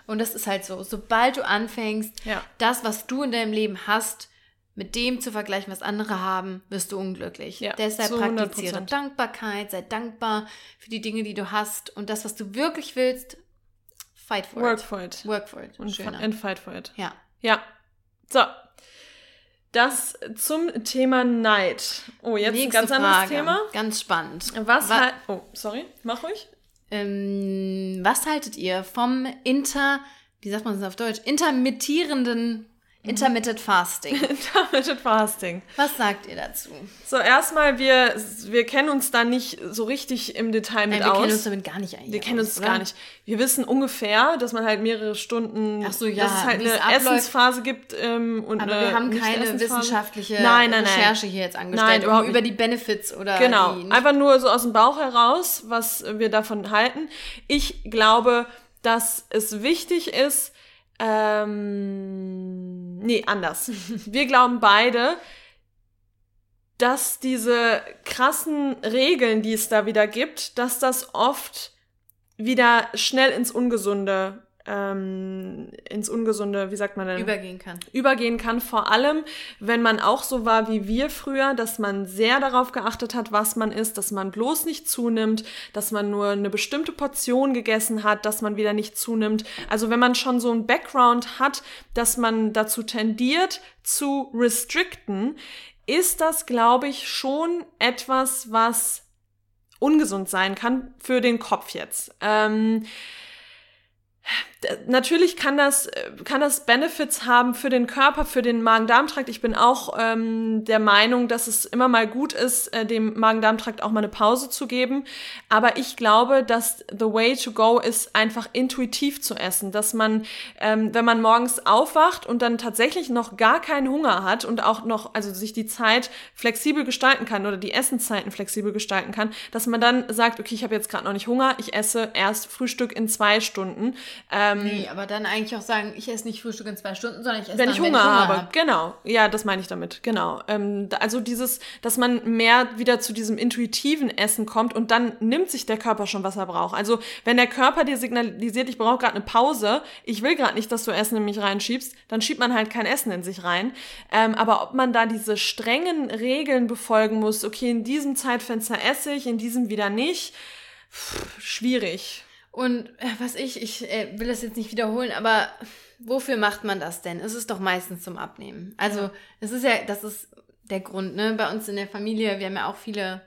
Und das ist halt so, sobald du anfängst, Ja. das, was du in deinem Leben hast, mit dem zu vergleichen, was andere haben, wirst du unglücklich. Ja, Deshalb zu 100%. praktiziere Dankbarkeit, sei dankbar für die Dinge, die du hast und das, was du wirklich willst, fight for Work it. for it. Work for it. Und, Schöner. and fight for it. Ja. Ja. So. Das zum Thema Neid. Oh, jetzt ein Nächste ganz anderes Frage. Thema. Ganz spannend. Was Wa- halt. Oh, sorry, mach ruhig. Ähm, was haltet ihr vom inter, wie sagt man das auf Deutsch, intermittierenden Intermittent Fasting? Intermittent Fasting. Was sagt ihr dazu? So, erstmal, wir, wir kennen uns da nicht so richtig im Detail mit Nein, wir aus. kennen uns damit gar nicht eigentlich. wir kennen uns oder? gar nicht. Wir wissen ungefähr, dass man halt mehrere Stunden, Ach so, ja, dass es halt es eine abläuft. Essensphase gibt ähm, und Aber wir haben keine wissenschaftliche Nein, nein. Recherche hier jetzt angestellt, Nein, überhaupt um über die Benefits oder Genau, einfach nur so aus dem Bauch heraus, was wir davon halten. Ich glaube, dass es wichtig ist, ähm, nee, anders. Wir glauben beide, dass diese krassen Regeln, die es da wieder gibt, dass das oft wieder schnell ins Ungesunde, ähm, ins Ungesunde, wie sagt man denn? übergehen kann. übergehen kann, vor allem, wenn man auch so war wie wir früher, dass man sehr darauf geachtet hat, was man isst, dass man bloß nicht zunimmt, dass man nur eine bestimmte Portion gegessen hat, dass man wieder nicht zunimmt. Also wenn man schon so ein Background hat, dass man dazu tendiert zu restricten, ist das, glaube ich, schon etwas, was ungesund sein kann für den Kopf jetzt. Ähm, Natürlich kann das, äh, kann das Benefits haben für den Körper, für den Magen-Darm-Trakt. Ich bin auch ähm, der Meinung, dass es immer mal gut ist, äh, dem Magen-Darm-Trakt auch mal eine Pause zu geben. Aber ich glaube, dass the way to go ist, einfach intuitiv zu essen. Dass man, ähm, wenn man morgens aufwacht und dann tatsächlich noch gar keinen Hunger hat und auch noch, also sich die Zeit flexibel gestalten kann oder die Essenszeiten flexibel gestalten kann, dass man dann sagt, okay, ich habe jetzt gerade noch nicht Hunger, ich esse erst Frühstück in zwei Stunden. Ähm, Nee, aber dann eigentlich auch sagen, ich esse nicht Frühstück in zwei Stunden, sondern ich esse wenn dann, ich Hunger, habe. hab. Genau. Ja, das meine ich damit. Genau. Ähm, also dieses, dass man mehr wieder zu diesem intuitiven Essen kommt und dann nimmt sich der Körper schon, was er braucht. Also wenn der Körper dir signalisiert, ich brauche gerade eine Pause, ich will gerade nicht, dass du Essen in mich reinschiebst, dann schiebt man halt kein Essen in sich rein. Ähm, aber ob man da diese strengen Regeln befolgen muss, okay, in diesem Zeitfenster esse ich, in diesem wieder nicht, pff, schwierig. Und äh, was ich, ich äh, will das jetzt nicht wiederholen, aber wofür macht man das denn? Es ist doch meistens zum Abnehmen. Also ja. es ist ja, das ist der Grund, ne? Bei uns in der Familie, wir haben ja auch viele,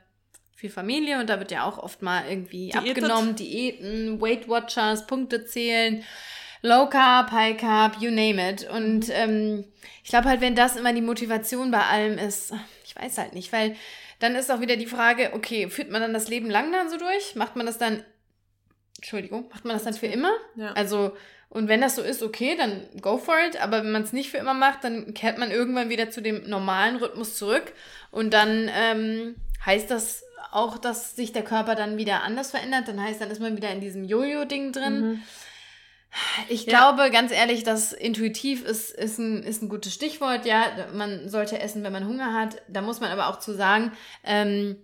viel Familie und da wird ja auch oft mal irgendwie Diätet. abgenommen, Diäten, Weight Watchers, Punkte zählen. Low Carb, High Carb, you name it. Und ähm, ich glaube halt, wenn das immer die Motivation bei allem ist, ich weiß halt nicht, weil dann ist auch wieder die Frage, okay, führt man dann das Leben lang dann so durch? Macht man das dann, Entschuldigung, macht man das dann für immer? Ja. Also, und wenn das so ist, okay, dann go for it. Aber wenn man es nicht für immer macht, dann kehrt man irgendwann wieder zu dem normalen Rhythmus zurück. Und dann ähm, heißt das auch, dass sich der Körper dann wieder anders verändert. Dann heißt, dann ist man wieder in diesem Jojo-Ding drin. Mhm. Ich ja. glaube, ganz ehrlich, dass intuitiv ist, ist, ein, ist ein gutes Stichwort. Ja, man sollte essen, wenn man Hunger hat. Da muss man aber auch zu sagen, ähm,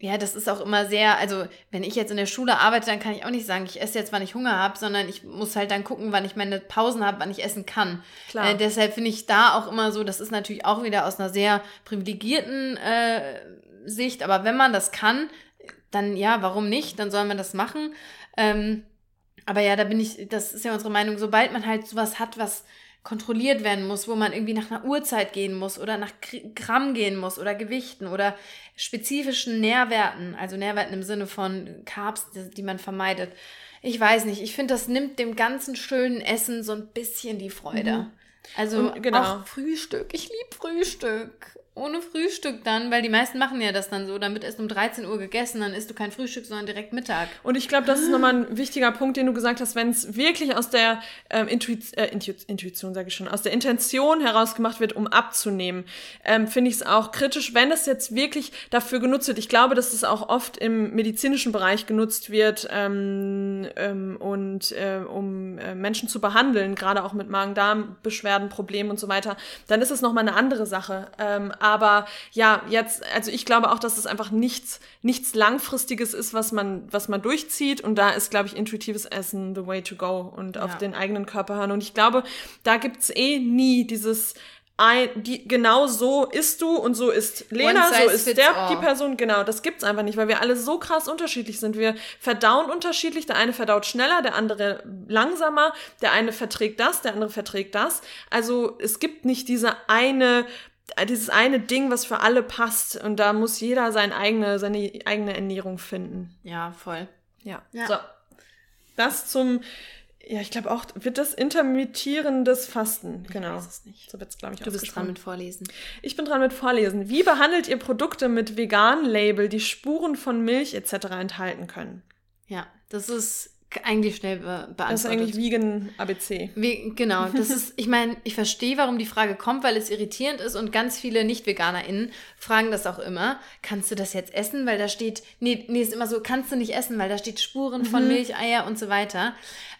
ja, das ist auch immer sehr, also wenn ich jetzt in der Schule arbeite, dann kann ich auch nicht sagen, ich esse jetzt, wann ich Hunger habe, sondern ich muss halt dann gucken, wann ich meine Pausen habe, wann ich essen kann. Klar. Äh, deshalb finde ich da auch immer so, das ist natürlich auch wieder aus einer sehr privilegierten äh, Sicht, aber wenn man das kann, dann ja, warum nicht? Dann soll man das machen. Ähm, aber ja, da bin ich, das ist ja unsere Meinung, sobald man halt sowas hat, was kontrolliert werden muss, wo man irgendwie nach einer Uhrzeit gehen muss oder nach Gramm gehen muss oder Gewichten oder spezifischen Nährwerten, also Nährwerten im Sinne von Carbs, die man vermeidet. Ich weiß nicht, ich finde, das nimmt dem ganzen schönen Essen so ein bisschen die Freude. Mhm. Also genau. auch Frühstück. Ich liebe Frühstück ohne Frühstück dann, weil die meisten machen ja das dann so, damit ist um 13 Uhr gegessen, dann isst du kein Frühstück, sondern direkt Mittag. Und ich glaube, das ist nochmal ein wichtiger Punkt, den du gesagt hast, wenn es wirklich aus der ähm, Intuiz äh, Intuition, sage ich schon, aus der Intention heraus wird, um abzunehmen, ähm, finde ich es auch kritisch, wenn es jetzt wirklich dafür genutzt wird. Ich glaube, dass es auch oft im medizinischen Bereich genutzt wird ähm, ähm, und äh, um äh, Menschen zu behandeln, gerade auch mit Magen-Darm-Beschwerden, Problemen und so weiter, dann ist es nochmal eine andere Sache. Ähm, aber ja, jetzt, also ich glaube auch, dass es einfach nichts, nichts Langfristiges ist, was man, was man durchzieht. Und da ist, glaube ich, intuitives Essen the way to go und ja. auf den eigenen Körper hören. Und ich glaube, da gibt's eh nie dieses, ein, die, genau so isst du und so ist Lena, so ist der, all. die Person, genau, das gibt's einfach nicht, weil wir alle so krass unterschiedlich sind. Wir verdauen unterschiedlich, der eine verdaut schneller, der andere langsamer, der eine verträgt das, der andere verträgt das. Also es gibt nicht diese eine dieses eine Ding, was für alle passt. Und da muss jeder seine eigene, seine eigene Ernährung finden. Ja, voll. Ja. ja. So. Das zum, ja, ich glaube auch, wird das intermittierendes Fasten. Genau. Ich weiß es nicht. So wird es, glaube ich, Du bist dran mit Vorlesen. Ich bin dran mit Vorlesen. Wie behandelt ihr Produkte mit veganen Label, die Spuren von Milch etc. enthalten können? Ja, das ist eigentlich schnell be beantwortet. Das ist eigentlich Vegan ABC. Wie, genau, das ist, ich meine, ich verstehe, warum die Frage kommt, weil es irritierend ist und ganz viele Nicht-VeganerInnen fragen das auch immer. Kannst du das jetzt essen? Weil da steht, nee, nee, ist immer so, kannst du nicht essen, weil da steht Spuren von mhm. Milch, Eier und so weiter.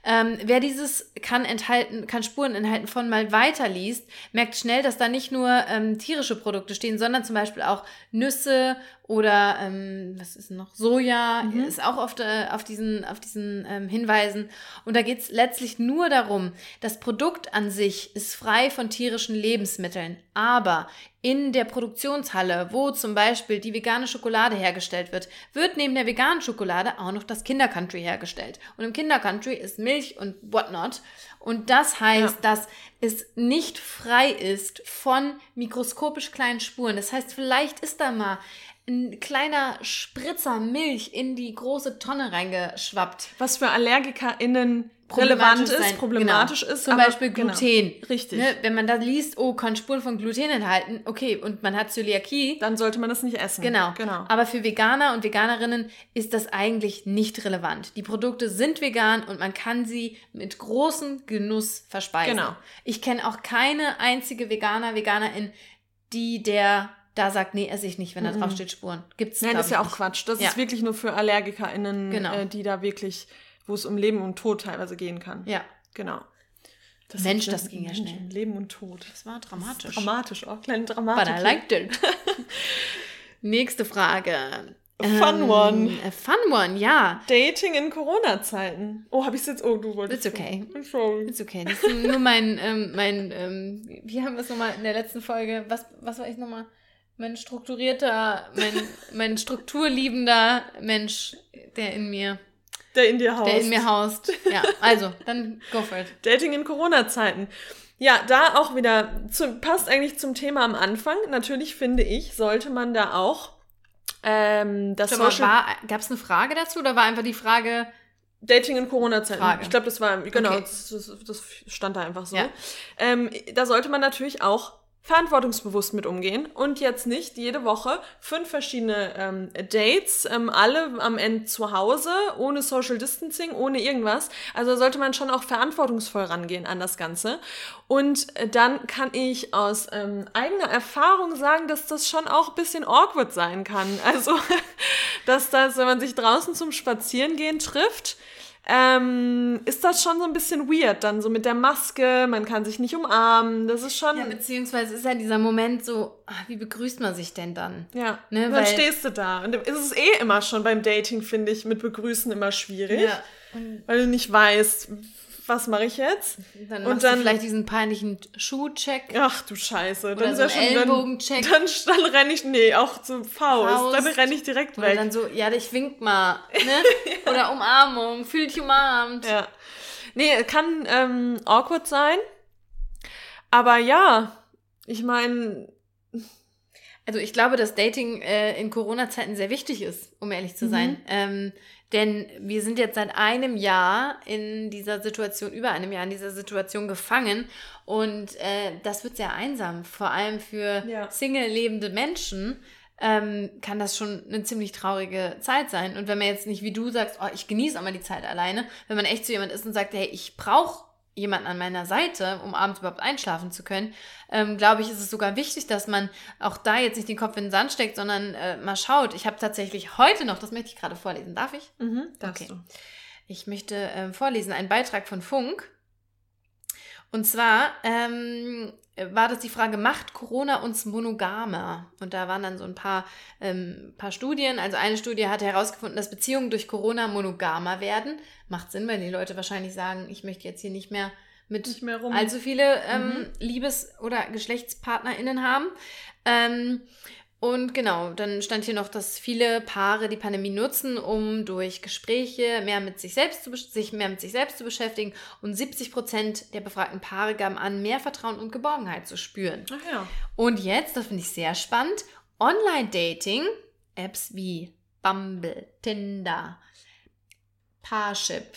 Ähm, wer dieses kann enthalten, kann Spuren enthalten von mal weiterliest, merkt schnell, dass da nicht nur ähm, tierische Produkte stehen, sondern zum Beispiel auch Nüsse oder ähm, was ist noch? Soja mhm. ist auch oft äh, auf diesen, auf diesen ähm, Hinweisen. Und da geht es letztlich nur darum, das Produkt an sich ist frei von tierischen Lebensmitteln, aber in der Produktionshalle, wo zum Beispiel die vegane Schokolade hergestellt wird, wird neben der veganen Schokolade auch noch das Kindercountry hergestellt. Und im Kindercountry ist Milch und whatnot. Und das heißt, ja. dass es nicht frei ist von mikroskopisch kleinen Spuren. Das heißt, vielleicht ist da mal ein kleiner Spritzer Milch in die große Tonne reingeschwappt. Was für AllergikerInnen relevant ist, sein. problematisch genau. ist. Zum Beispiel genau. Gluten. Genau. Richtig. Ne? Wenn man da liest, oh, kann Spuren von Gluten enthalten, okay, und man hat Zöliakie. Dann sollte man das nicht essen. Genau. genau. Aber für Veganer und Veganerinnen ist das eigentlich nicht relevant. Die Produkte sind vegan und man kann sie mit großem Genuss verspeisen. Genau. Ich kenne auch keine einzige Veganer, Veganerin, die der da sagt, nee, esse ich nicht, wenn da drauf steht Spuren. Gibt's Nein, das ist ja auch nicht. Quatsch. Das ja. ist wirklich nur für AllergikerInnen, genau. äh, die da wirklich, wo es um Leben und Tod teilweise gehen kann. Ja. Genau. Das Mensch, das ging ja schnell. Leben und Tod. Das war dramatisch. Das dramatisch, auch kleine Dramatik. But I liked it. Nächste Frage. A fun ähm, one. A fun one, ja. Dating in Corona-Zeiten. Oh, habe ich es jetzt? Oh, du wolltest. It's okay. Sorry. It's okay. Das ist nur mein, ähm, mein, ähm, wie haben wir es nochmal in der letzten Folge? Was, was war ich nochmal? Mein strukturierter, mein, mein strukturliebender Mensch, der in mir. der in dir haust. Der in mir haust. Ja, also, dann go for it. Dating in Corona-Zeiten. Ja, da auch wieder, zu, passt eigentlich zum Thema am Anfang. Natürlich finde ich, sollte man da auch ähm, das Social mal, Gab es eine Frage dazu oder war einfach die Frage, Dating in Corona-Zeiten. Ich glaube, das war, genau, Okay. das, das, das stand da einfach so. Ja. Ähm, da sollte man natürlich auch verantwortungsbewusst mit umgehen und jetzt nicht jede Woche fünf verschiedene ähm, Dates, ähm, alle am Ende zu Hause, ohne Social Distancing, ohne irgendwas. Also sollte man schon auch verantwortungsvoll rangehen an das Ganze. Und äh, dann kann ich aus ähm, eigener Erfahrung sagen, dass das schon auch ein bisschen awkward sein kann. Also, dass das, wenn man sich draußen zum Spazierengehen trifft, ähm, ist das schon so ein bisschen weird, dann so mit der Maske, man kann sich nicht umarmen, das ist schon, ja, beziehungsweise ist ja dieser Moment so, ah, wie begrüßt man sich denn dann? ja, Ne, und dann weil- stehst du da. Und dann ist es eh immer schon beim Dating, finde ich, mit Begrüßen immer schwierig, weil du nicht weißt, was mache ich jetzt? Dann Und dann- du vielleicht diesen peinlichen Schuhcheck. Ach du Scheiße, dann Oder so ja ein schon, dann, Ellenbogencheck. dann, dann renne ich, nee, auch zum Faust, Faust. dann renne ich direkt Oder weg. dann so, ja, ich wink mal. Ne? Oder Umarmung, fühl dich umarmt. Ja. Nee, kann ähm, awkward sein. Aber ja, ich meine, Also ich glaube, dass Dating äh, in Corona-Zeiten sehr wichtig ist, um ehrlich zu sein. Ähm, denn wir sind jetzt seit einem Jahr in dieser Situation, über einem Jahr in dieser Situation gefangen. Und äh, das wird sehr einsam. Vor allem für Ja. Single lebende Menschen ähm, kann das schon eine ziemlich traurige Zeit sein. Und wenn man jetzt nicht wie du sagst, oh, ich genieße auch mal die Zeit alleine, wenn man echt zu jemand ist und sagt, hey, ich brauche jemanden an meiner Seite, um abends überhaupt einschlafen zu können, ähm, glaube ich, ist es sogar wichtig, dass man auch da jetzt nicht den Kopf in den Sand steckt, sondern äh, mal schaut. Ich habe tatsächlich heute noch, das möchte ich gerade vorlesen, darf ich? mhm, darfst Okay. du. Ich möchte ähm, vorlesen einen Beitrag von Funk. Und zwar ähm, war das die Frage, macht Corona uns monogamer? Und da waren dann so ein paar, ähm, paar Studien. Also eine Studie hat herausgefunden, dass Beziehungen durch Corona monogamer werden. Macht Sinn, weil die Leute wahrscheinlich sagen, ich möchte jetzt hier nicht mehr mit Nicht mehr rum. allzu viele ähm, Liebes- oder GeschlechtspartnerInnen haben. Ähm, und genau, dann stand hier noch, dass viele Paare die Pandemie nutzen, um durch Gespräche mehr mit sich selbst zu, sich mehr mit sich selbst zu beschäftigen. Und 70 Prozent der befragten Paare gaben an, mehr Vertrauen und Geborgenheit zu spüren. Ach ja. Und jetzt, das finde ich sehr spannend, Online-Dating, Apps wie Bumble, Tinder, Parship,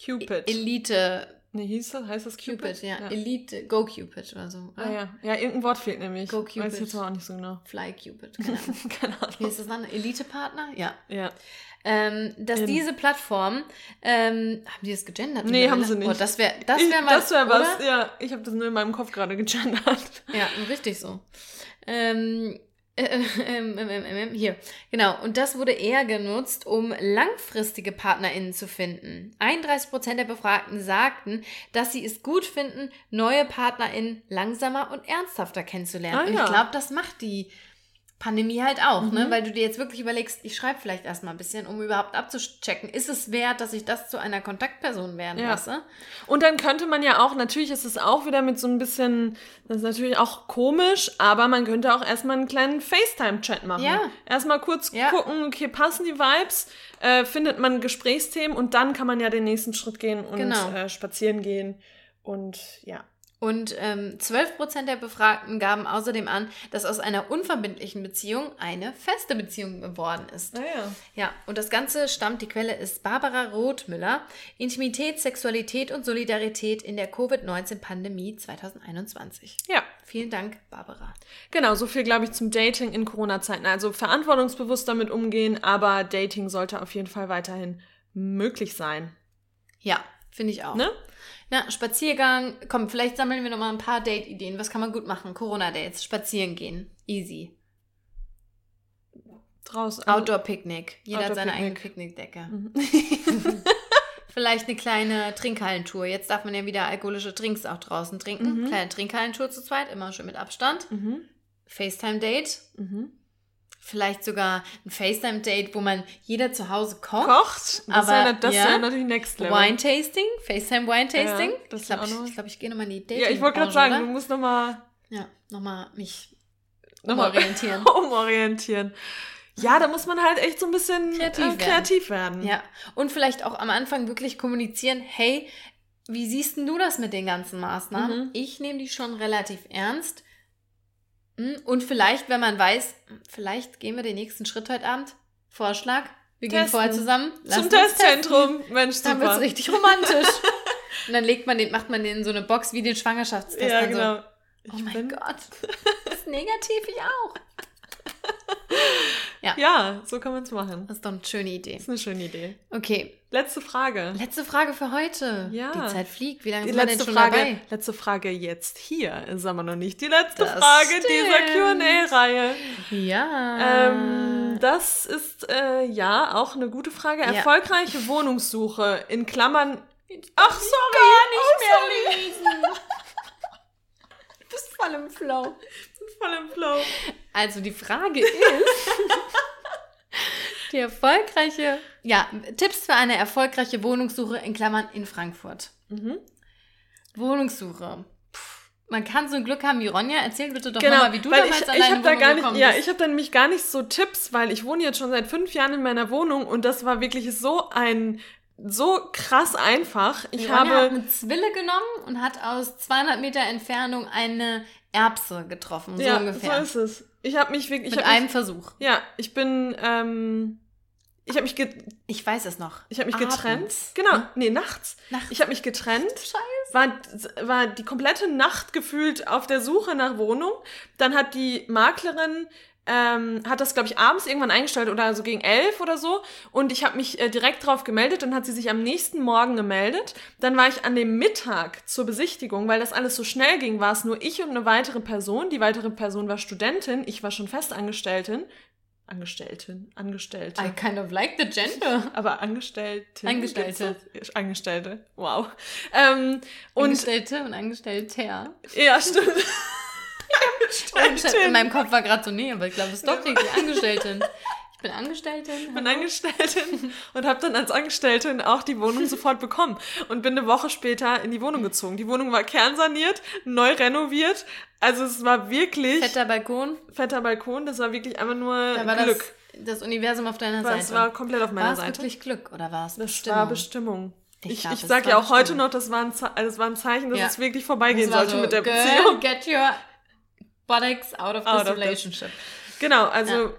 Cupid. Elite, nee, hieß das, heißt das Cupid? Cupid, ja. ja. Elite, Go Cupid oder so. Ah, ja. ja, irgendein Wort fehlt nämlich. Go Cupid. Weiß ich jetzt aber auch nicht so genau. Fly Cupid, keine Ahnung. Keine Ahnung. Wie ist das dann? Elite-Partner? Ja. Ja. Ähm, dass In- diese Plattform, ähm, haben die das gegendert? Nee, haben sie nicht. Oh, das wäre das Ich- wär mal, das wäre was. Ja, ich habe das nur in meinem Kopf gerade gegendert. Ja, richtig so. Ähm, äh, äh, ähm, ähm, ähm, hier, genau. Und das wurde eher genutzt, um langfristige PartnerInnen zu finden. 31% der Befragten sagten, dass sie es gut finden, neue PartnerInnen langsamer und ernsthafter kennenzulernen. Ah, und ja. ich glaube, das macht die Pandemie halt auch, ne? Mhm. Weil du dir jetzt wirklich überlegst, ich schreibe vielleicht erstmal ein bisschen, um überhaupt abzuchecken, ist es wert, dass ich das zu einer Kontaktperson werden Ja. lasse? Und dann könnte man ja auch, natürlich ist es auch wieder mit so ein bisschen, das ist natürlich auch komisch, aber man könnte auch erstmal einen kleinen FaceTime-Chat machen. Ja. Erstmal kurz Ja. gucken, okay, passen die Vibes, äh, findet man Gesprächsthemen und dann kann man ja den nächsten Schritt gehen und Genau. äh, spazieren gehen. Und ja. Und ähm, 12% der Befragten gaben außerdem an, dass aus einer unverbindlichen Beziehung eine feste Beziehung geworden ist. Naja. Ja, und das Ganze stammt, die Quelle ist Barbara Rothmüller, Intimität, Sexualität und Solidarität in der Covid-19-Pandemie 2021. Ja. Vielen Dank, Barbara. Genau, so viel, glaube ich, zum Dating in Corona-Zeiten. Also verantwortungsbewusst damit umgehen, aber Dating sollte auf jeden Fall weiterhin möglich sein. Ja, finde ich auch. Ne? Na, Spaziergang, komm, vielleicht sammeln wir noch mal ein paar Date-Ideen. Was kann man gut machen? Corona-Dates, spazieren gehen, easy. Draußen. also- Outdoor-Picknick. Jeder hat seine eigene. Picknickdecke. Mhm. Vielleicht eine kleine Trinkhallentour. Jetzt darf man ja wieder alkoholische Drinks auch draußen trinken. Mhm. Kleine Trinkhallentour zu zweit, immer schön mit Abstand. Mhm. FaceTime-Date. Mhm. Vielleicht sogar ein FaceTime-Date, wo man jeder zu Hause kocht. Kocht, das, Aber, ja, das ja. ja natürlich Next Level. Wine-Tasting. FaceTime-Wine-Tasting. Ja, das ich glaube, ich, glaub, ich gehe nochmal in die Dating Ja, ich wollte gerade sagen, Branche, du musst nochmal oder? Ja, nochmal mich noch mal umorientieren. umorientieren. Ja, da muss man halt echt so ein bisschen Kreativ äh, werden. kreativ werden. Ja, und vielleicht auch am Anfang wirklich kommunizieren, hey, wie siehst denn du das mit den ganzen Maßnahmen? Mhm. Ich nehme die schon relativ ernst. Hm, Und vielleicht, wenn man weiß, vielleicht gehen wir den nächsten Schritt heute Abend. Vorschlag. Wir gehen Testen. vorher zusammen. Zum testen. Testzentrum. Mensch, Dann wird es super. richtig romantisch. Und dann legt man den, macht man den in so eine Box wie den Schwangerschaftstest. Ja, dann genau. So, oh Ich mein Gott. Das ist negativ, ich auch. Ja, so kann man es machen. Das ist doch eine schöne Idee. Das ist eine schöne Idee. Okay, Letzte Frage. letzte Frage für heute. Ja. Die Zeit fliegt. Wie lange Die sind wir denn letzte schon Frage, dabei? letzte Frage jetzt hier ist aber noch nicht die letzte Das Frage stimmt. dieser Q&A-Reihe. Ja. Ähm, das ist äh, ja auch eine gute Frage. Ja. Erfolgreiche Wohnungssuche in Klammern. Ach sorry, gar nicht mehr lesen. Du bist voll im Flow. voll im Flow. Also die Frage ist, die erfolgreiche, ja, Tipps für eine erfolgreiche Wohnungssuche in Klammern in Frankfurt. Mhm. Wohnungssuche. Man kann so ein Glück haben wie Ronja. Erzähl bitte doch Genau, nochmal, wie du damals ich, an deine habe da Wohnung gar nicht, ja, ich habe da nämlich gar nicht so Tipps, weil ich wohne jetzt schon seit fünf Jahren in meiner Wohnung und das war wirklich so ein so krass einfach. Ich Ronja hat habe eine Zwille genommen und hat aus 200 Meter Entfernung eine Erbse getroffen, so ja, ungefähr. so ist es. Ich habe mich wirklich, ich Mit einem mich, Versuch. ja, ich bin, ähm, ich habe mich, ge Ich weiß es noch. ich habe mich Abends. getrennt. Genau, Hm? nee, nachts. Nachts. Ich habe mich getrennt. Scheiße. war, war die komplette Nacht gefühlt auf der Suche nach Wohnung. Dann hat die Maklerin, ähm, hat das, glaube ich, abends irgendwann eingestellt oder so gegen elf oder so. Und ich habe mich äh, direkt drauf gemeldet. Dann hat sie sich am nächsten Morgen gemeldet. Dann war ich an dem Mittag zur Besichtigung, weil das alles so schnell ging, war es nur ich und eine weitere Person. Die weitere Person war Studentin. Ich war schon Festangestelltin. Angestellten, Angestellte. I kind of like the gender. aber Angestellte. Angestellte. Angestellte. Wow. Ähm, und Angestellte und Angestellter. ja, stimmt. Und in meinem Kopf war gerade so, nee, aber ich glaube, es ist doch richtig. Angestellten. Ich bin Angestellte. Ich bin Angestelltin und habe dann als Angestellte auch die Wohnung sofort bekommen und bin eine Woche später in die Wohnung gezogen. Die Wohnung war kernsaniert, neu renoviert. Also es war wirklich Fetter Balkon. fetter Balkon. Das war wirklich einfach nur Da war Glück. Das, das Universum auf deiner Das Seite. war komplett auf meiner war es Seite. wirklich Glück oder war es das Bestimmung? war Bestimmung. Ich Ich, glaub, ich sage war ja auch heute noch, das war ein, Ze also es war ein Zeichen, dass Ja. es wirklich vorbeigehen Das war sollte so, mit der girl, Beziehung. Get your buttocks out of Out this of this. relationship. Genau, also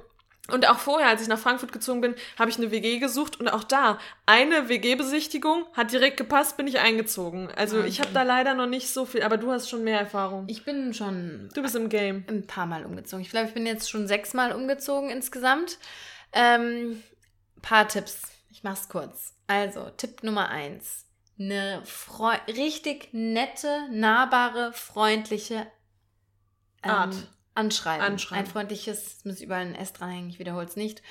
und auch vorher, als ich nach Frankfurt gezogen bin, habe ich eine WG gesucht und auch da eine WG-Besichtigung hat direkt gepasst, bin ich eingezogen. Also ich habe da leider noch nicht so viel, aber du hast schon mehr Erfahrung. Ich bin schon Du bist im Game. ein paar Mal umgezogen. Ich glaube, ich bin jetzt schon sechsmal umgezogen insgesamt. Ähm, paar Tipps. Ich mach's kurz. Also, Tipp Nummer eins. Eine freu richtig nette, nahbare, freundliche ähm, Art. Anschreiben. Anschreiben. Ein freundliches, es muss überall ein S dranhängen, ich wiederhole es nicht.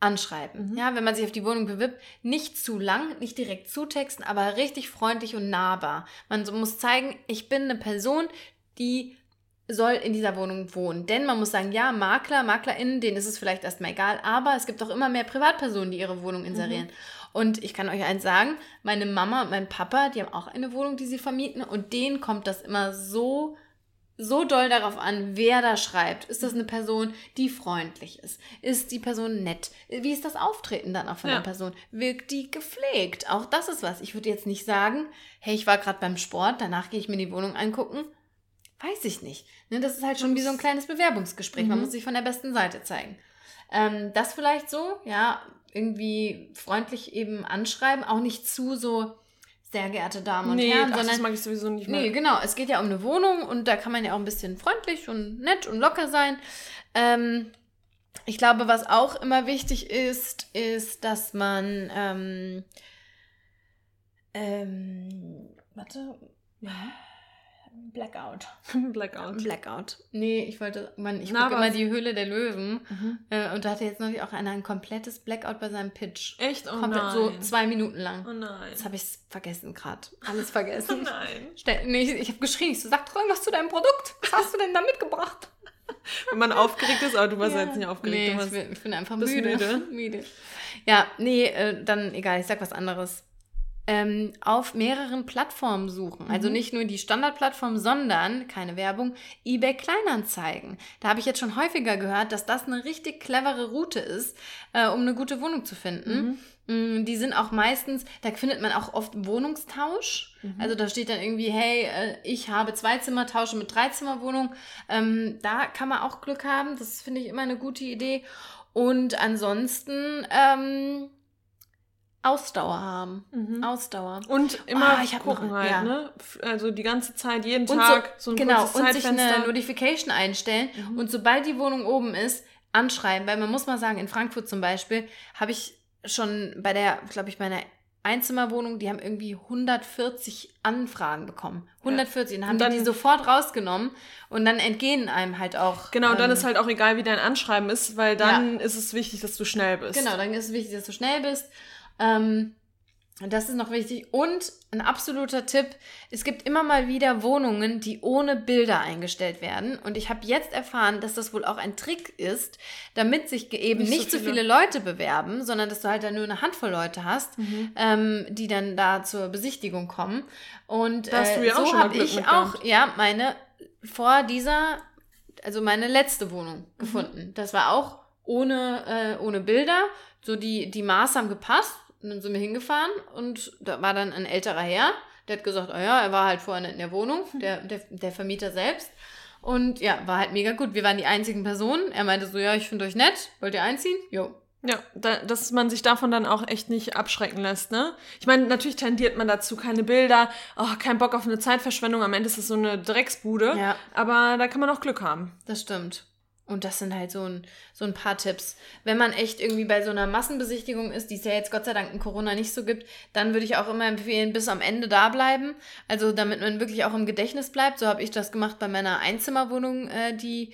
Anschreiben. Mhm. Ja, wenn man sich auf die Wohnung bewirbt, nicht zu lang, nicht direkt zutexten, aber richtig freundlich und nahbar. Man muss zeigen, ich bin eine Person, die soll in dieser Wohnung wohnen. Denn man muss sagen, ja, Makler, MaklerInnen, denen ist es vielleicht erstmal egal, aber es gibt auch immer mehr Privatpersonen, die ihre Wohnung inserieren. Und ich kann euch eins sagen, meine Mama und mein Papa, die haben auch eine Wohnung, die sie vermieten und denen kommt das immer so so doll darauf an, wer da schreibt. Ist das eine Person, die freundlich ist? Ist die Person nett? Wie ist das Auftreten dann auch von Ja. der Person? Wirkt die gepflegt? Auch das ist was. Ich würde jetzt nicht sagen, hey, ich war gerade beim Sport, danach gehe ich mir die Wohnung angucken. Weiß ich nicht. Ne, das ist halt schon wie so ein kleines Bewerbungsgespräch. Man Mhm. muss sich von der besten Seite zeigen. Ähm, das vielleicht so, ja, irgendwie freundlich eben anschreiben, auch nicht zu so, sehr geehrte Damen und nee, Herren, ach, sondern das mag ich sowieso nicht mehr. Nee, genau. Es geht ja um eine Wohnung und da kann man ja auch ein bisschen freundlich und nett und locker sein. Ähm, ich glaube, was auch immer wichtig ist, ist, dass man ähm, ähm, warte, Ja. Blackout. Blackout. Blackout. Nee, ich wollte, man, ich gucke immer die Höhle der Löwen Mhm. äh, und da hatte jetzt neulich auch einer ein komplettes Blackout bei seinem Pitch. Echt? Oh Komplett nein. so zwei Minuten lang. oh nein. Jetzt habe ich es vergessen gerade. Alles Oh vergessen. nein. Stell, nee, ich, ich habe geschrien. Ich so, sag doch irgendwas zu deinem Produkt. Was hast du denn da mitgebracht? Wenn man aufgeregt ist, aber du warst ja. jetzt nicht aufgeregt. Nee, ich warst, bin, ich bin einfach müde. müde. müde. Ja, nee, äh, dann egal, ich sag was anderes. Ähm, auf mehreren Plattformen suchen. Also nicht nur die Standardplattform, sondern, keine Werbung, eBay Kleinanzeigen. Da habe ich jetzt schon häufiger gehört, dass das eine richtig clevere Route ist, äh, um eine gute Wohnung zu finden. Mm, Die sind auch meistens, da findet man auch oft Wohnungstausch. Also da steht dann irgendwie, hey, äh, ich habe zwei Zimmer, tausche mit drei Zimmerwohnung. Ähm, da kann man auch Glück haben. Das finde ich immer eine gute Idee. Und ansonsten ähm, Ausdauer haben. Ausdauer. Und immer hab gucken noch- halt, ja. ne? Also die ganze Zeit, jeden Und Tag, so, so, ein genau, kurzes und sich eine Notification einstellen und sobald die Wohnung oben ist, anschreiben. Weil man muss mal sagen, in Frankfurt zum Beispiel habe ich schon bei der, glaube ich, bei einer Einzimmerwohnung, die haben irgendwie 140 Anfragen bekommen. 140. Und dann haben Und dann- die die sofort rausgenommen und dann entgehen einem halt auch. Genau, und dann ähm, ist halt auch egal, wie dein Anschreiben ist, weil dann ist es wichtig, dass du schnell bist. Genau, dann ist es wichtig, dass du schnell bist. Ähm, das ist noch wichtig. Und ein absoluter Tipp, es gibt immer mal wieder Wohnungen, die ohne Bilder eingestellt werden. Und ich habe jetzt erfahren, dass das wohl auch ein Trick ist, damit sich eben Nicht nicht, so viele. viele Leute bewerben, sondern dass du halt dann nur eine Handvoll Leute hast, Mhm. ähm, die dann da zur Besichtigung kommen. Und äh, so habe ich auch, ja, meine vor dieser, also meine letzte Wohnung Mhm. gefunden. Das war auch ohne, äh, ohne Bilder. So die, die Maße haben gepasst. Und dann sind wir hingefahren und da war dann ein älterer Herr, der hat gesagt, oh ja, er war halt vorher in der Wohnung, der, der, der Vermieter selbst. Und ja, war halt mega gut. Wir waren die einzigen Personen. Er meinte so, ja, ich finde euch nett. Wollt ihr einziehen? Jo. Ja, da, dass man sich davon dann auch echt nicht abschrecken lässt, ne? Ich meine, natürlich tendiert man dazu, keine Bilder, oh, kein Bock auf eine Zeitverschwendung, am Ende ist es so eine Drecksbude, Ja. aber da kann man auch Glück haben. Das stimmt. Und das sind halt so ein, so ein paar Tipps. Wenn man echt irgendwie bei so einer Massenbesichtigung ist, die es ja jetzt Gott sei Dank in Corona nicht so gibt, dann würde ich auch immer empfehlen, bis am Ende da bleiben. Also damit man wirklich auch im Gedächtnis bleibt. So habe ich das gemacht bei meiner Einzimmerwohnung, äh, die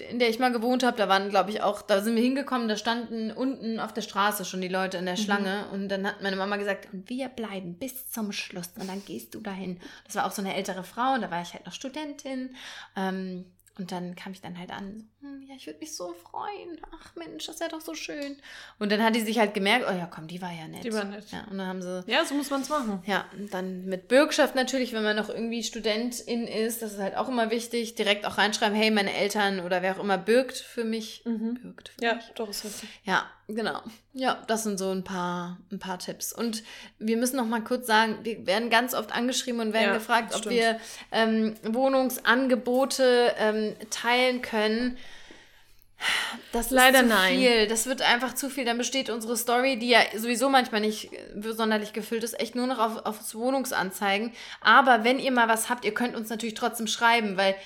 in der ich mal gewohnt habe, da waren, glaube ich, auch, da sind wir hingekommen, da standen unten auf der Straße schon die Leute in der Schlange und dann hat meine Mama gesagt, und wir bleiben bis zum Schluss und dann gehst du dahin. Das war auch so eine ältere Frau und da war ich halt noch Studentin. Ähm, und dann kam ich dann halt an, hm, ja, ich würde mich so freuen. Ach Mensch, das wäre doch so schön. Und dann hat die sich halt gemerkt, oh ja, komm, die war ja nett. Die war nett. Ja, und dann haben sie, Ja, so muss man es machen. ja, und dann mit Bürgschaft natürlich, wenn man noch irgendwie Studentin ist, das ist halt auch immer wichtig, direkt auch reinschreiben, hey, meine Eltern oder wer auch immer bürgt für mich. Bürgt für Ja, mich. doch, ist richtig. Ja, genau. Ja, das sind so ein paar, ein paar Tipps. Und wir müssen noch mal kurz sagen, wir werden ganz oft angeschrieben und werden Ja, gefragt, ob stimmt. wir ähm, Wohnungsangebote ähm, teilen können. Das Leider ist zu nein. viel. Das wird einfach zu viel. Dann besteht unsere Story, die ja sowieso manchmal nicht äh, sonderlich gefüllt ist, echt nur noch auf, auf Wohnungsanzeigen. Aber wenn ihr mal was habt, ihr könnt uns natürlich trotzdem schreiben, weil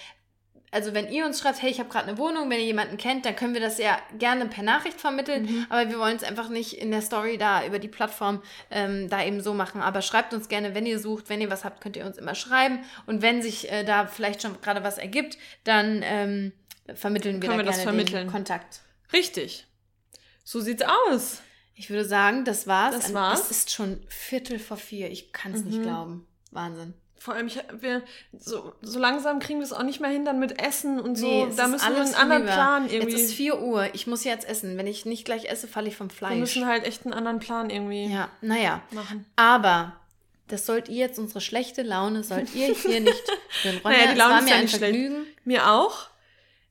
also wenn ihr uns schreibt, hey, ich habe gerade eine Wohnung, wenn ihr jemanden kennt, dann können wir das ja gerne per Nachricht vermitteln, Mhm. aber wir wollen es einfach nicht in der Story da über die Plattform ähm, da eben so machen. Aber schreibt uns gerne, wenn ihr sucht, wenn ihr was habt, könnt ihr uns immer schreiben und wenn sich äh, da vielleicht schon gerade was ergibt, dann ähm, vermitteln wir Können da wir das gerne vermitteln. den Kontakt. Richtig. So sieht's aus. Ich würde sagen, das war's. Das war's. Mhm. Es ist schon Viertel vor vier. Ich kann es nicht glauben. Wahnsinn. Vor allem, ich, wir, so, so langsam kriegen wir es auch nicht mehr hin, dann mit Essen und so. Nee, es da müssen wir einen anderen hinüber. Plan irgendwie. Jetzt ist 4 Uhr. Ich muss jetzt essen. Wenn ich nicht gleich esse, falle ich vom wir Fleisch. müssen halt echt einen anderen Plan irgendwie Ja, naja. machen. Aber das sollt ihr jetzt, unsere schlechte Laune, sollt ihr hier nicht. Ronja, Naja, die es Laune ist mir ja ein nicht schlecht. Vergnügen. Mir auch.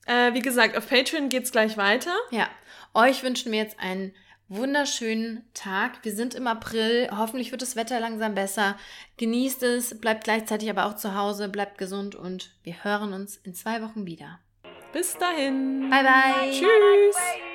Äh, wie gesagt, auf Patreon geht's gleich weiter. Ja, euch wünschen wir jetzt einen wunderschönen Tag. Wir sind im April. Hoffentlich wird das Wetter langsam besser. Genießt es, bleibt gleichzeitig aber auch zu Hause, bleibt gesund und wir hören uns in zwei Wochen wieder. Bis dahin. Bye, bye. Tschüss.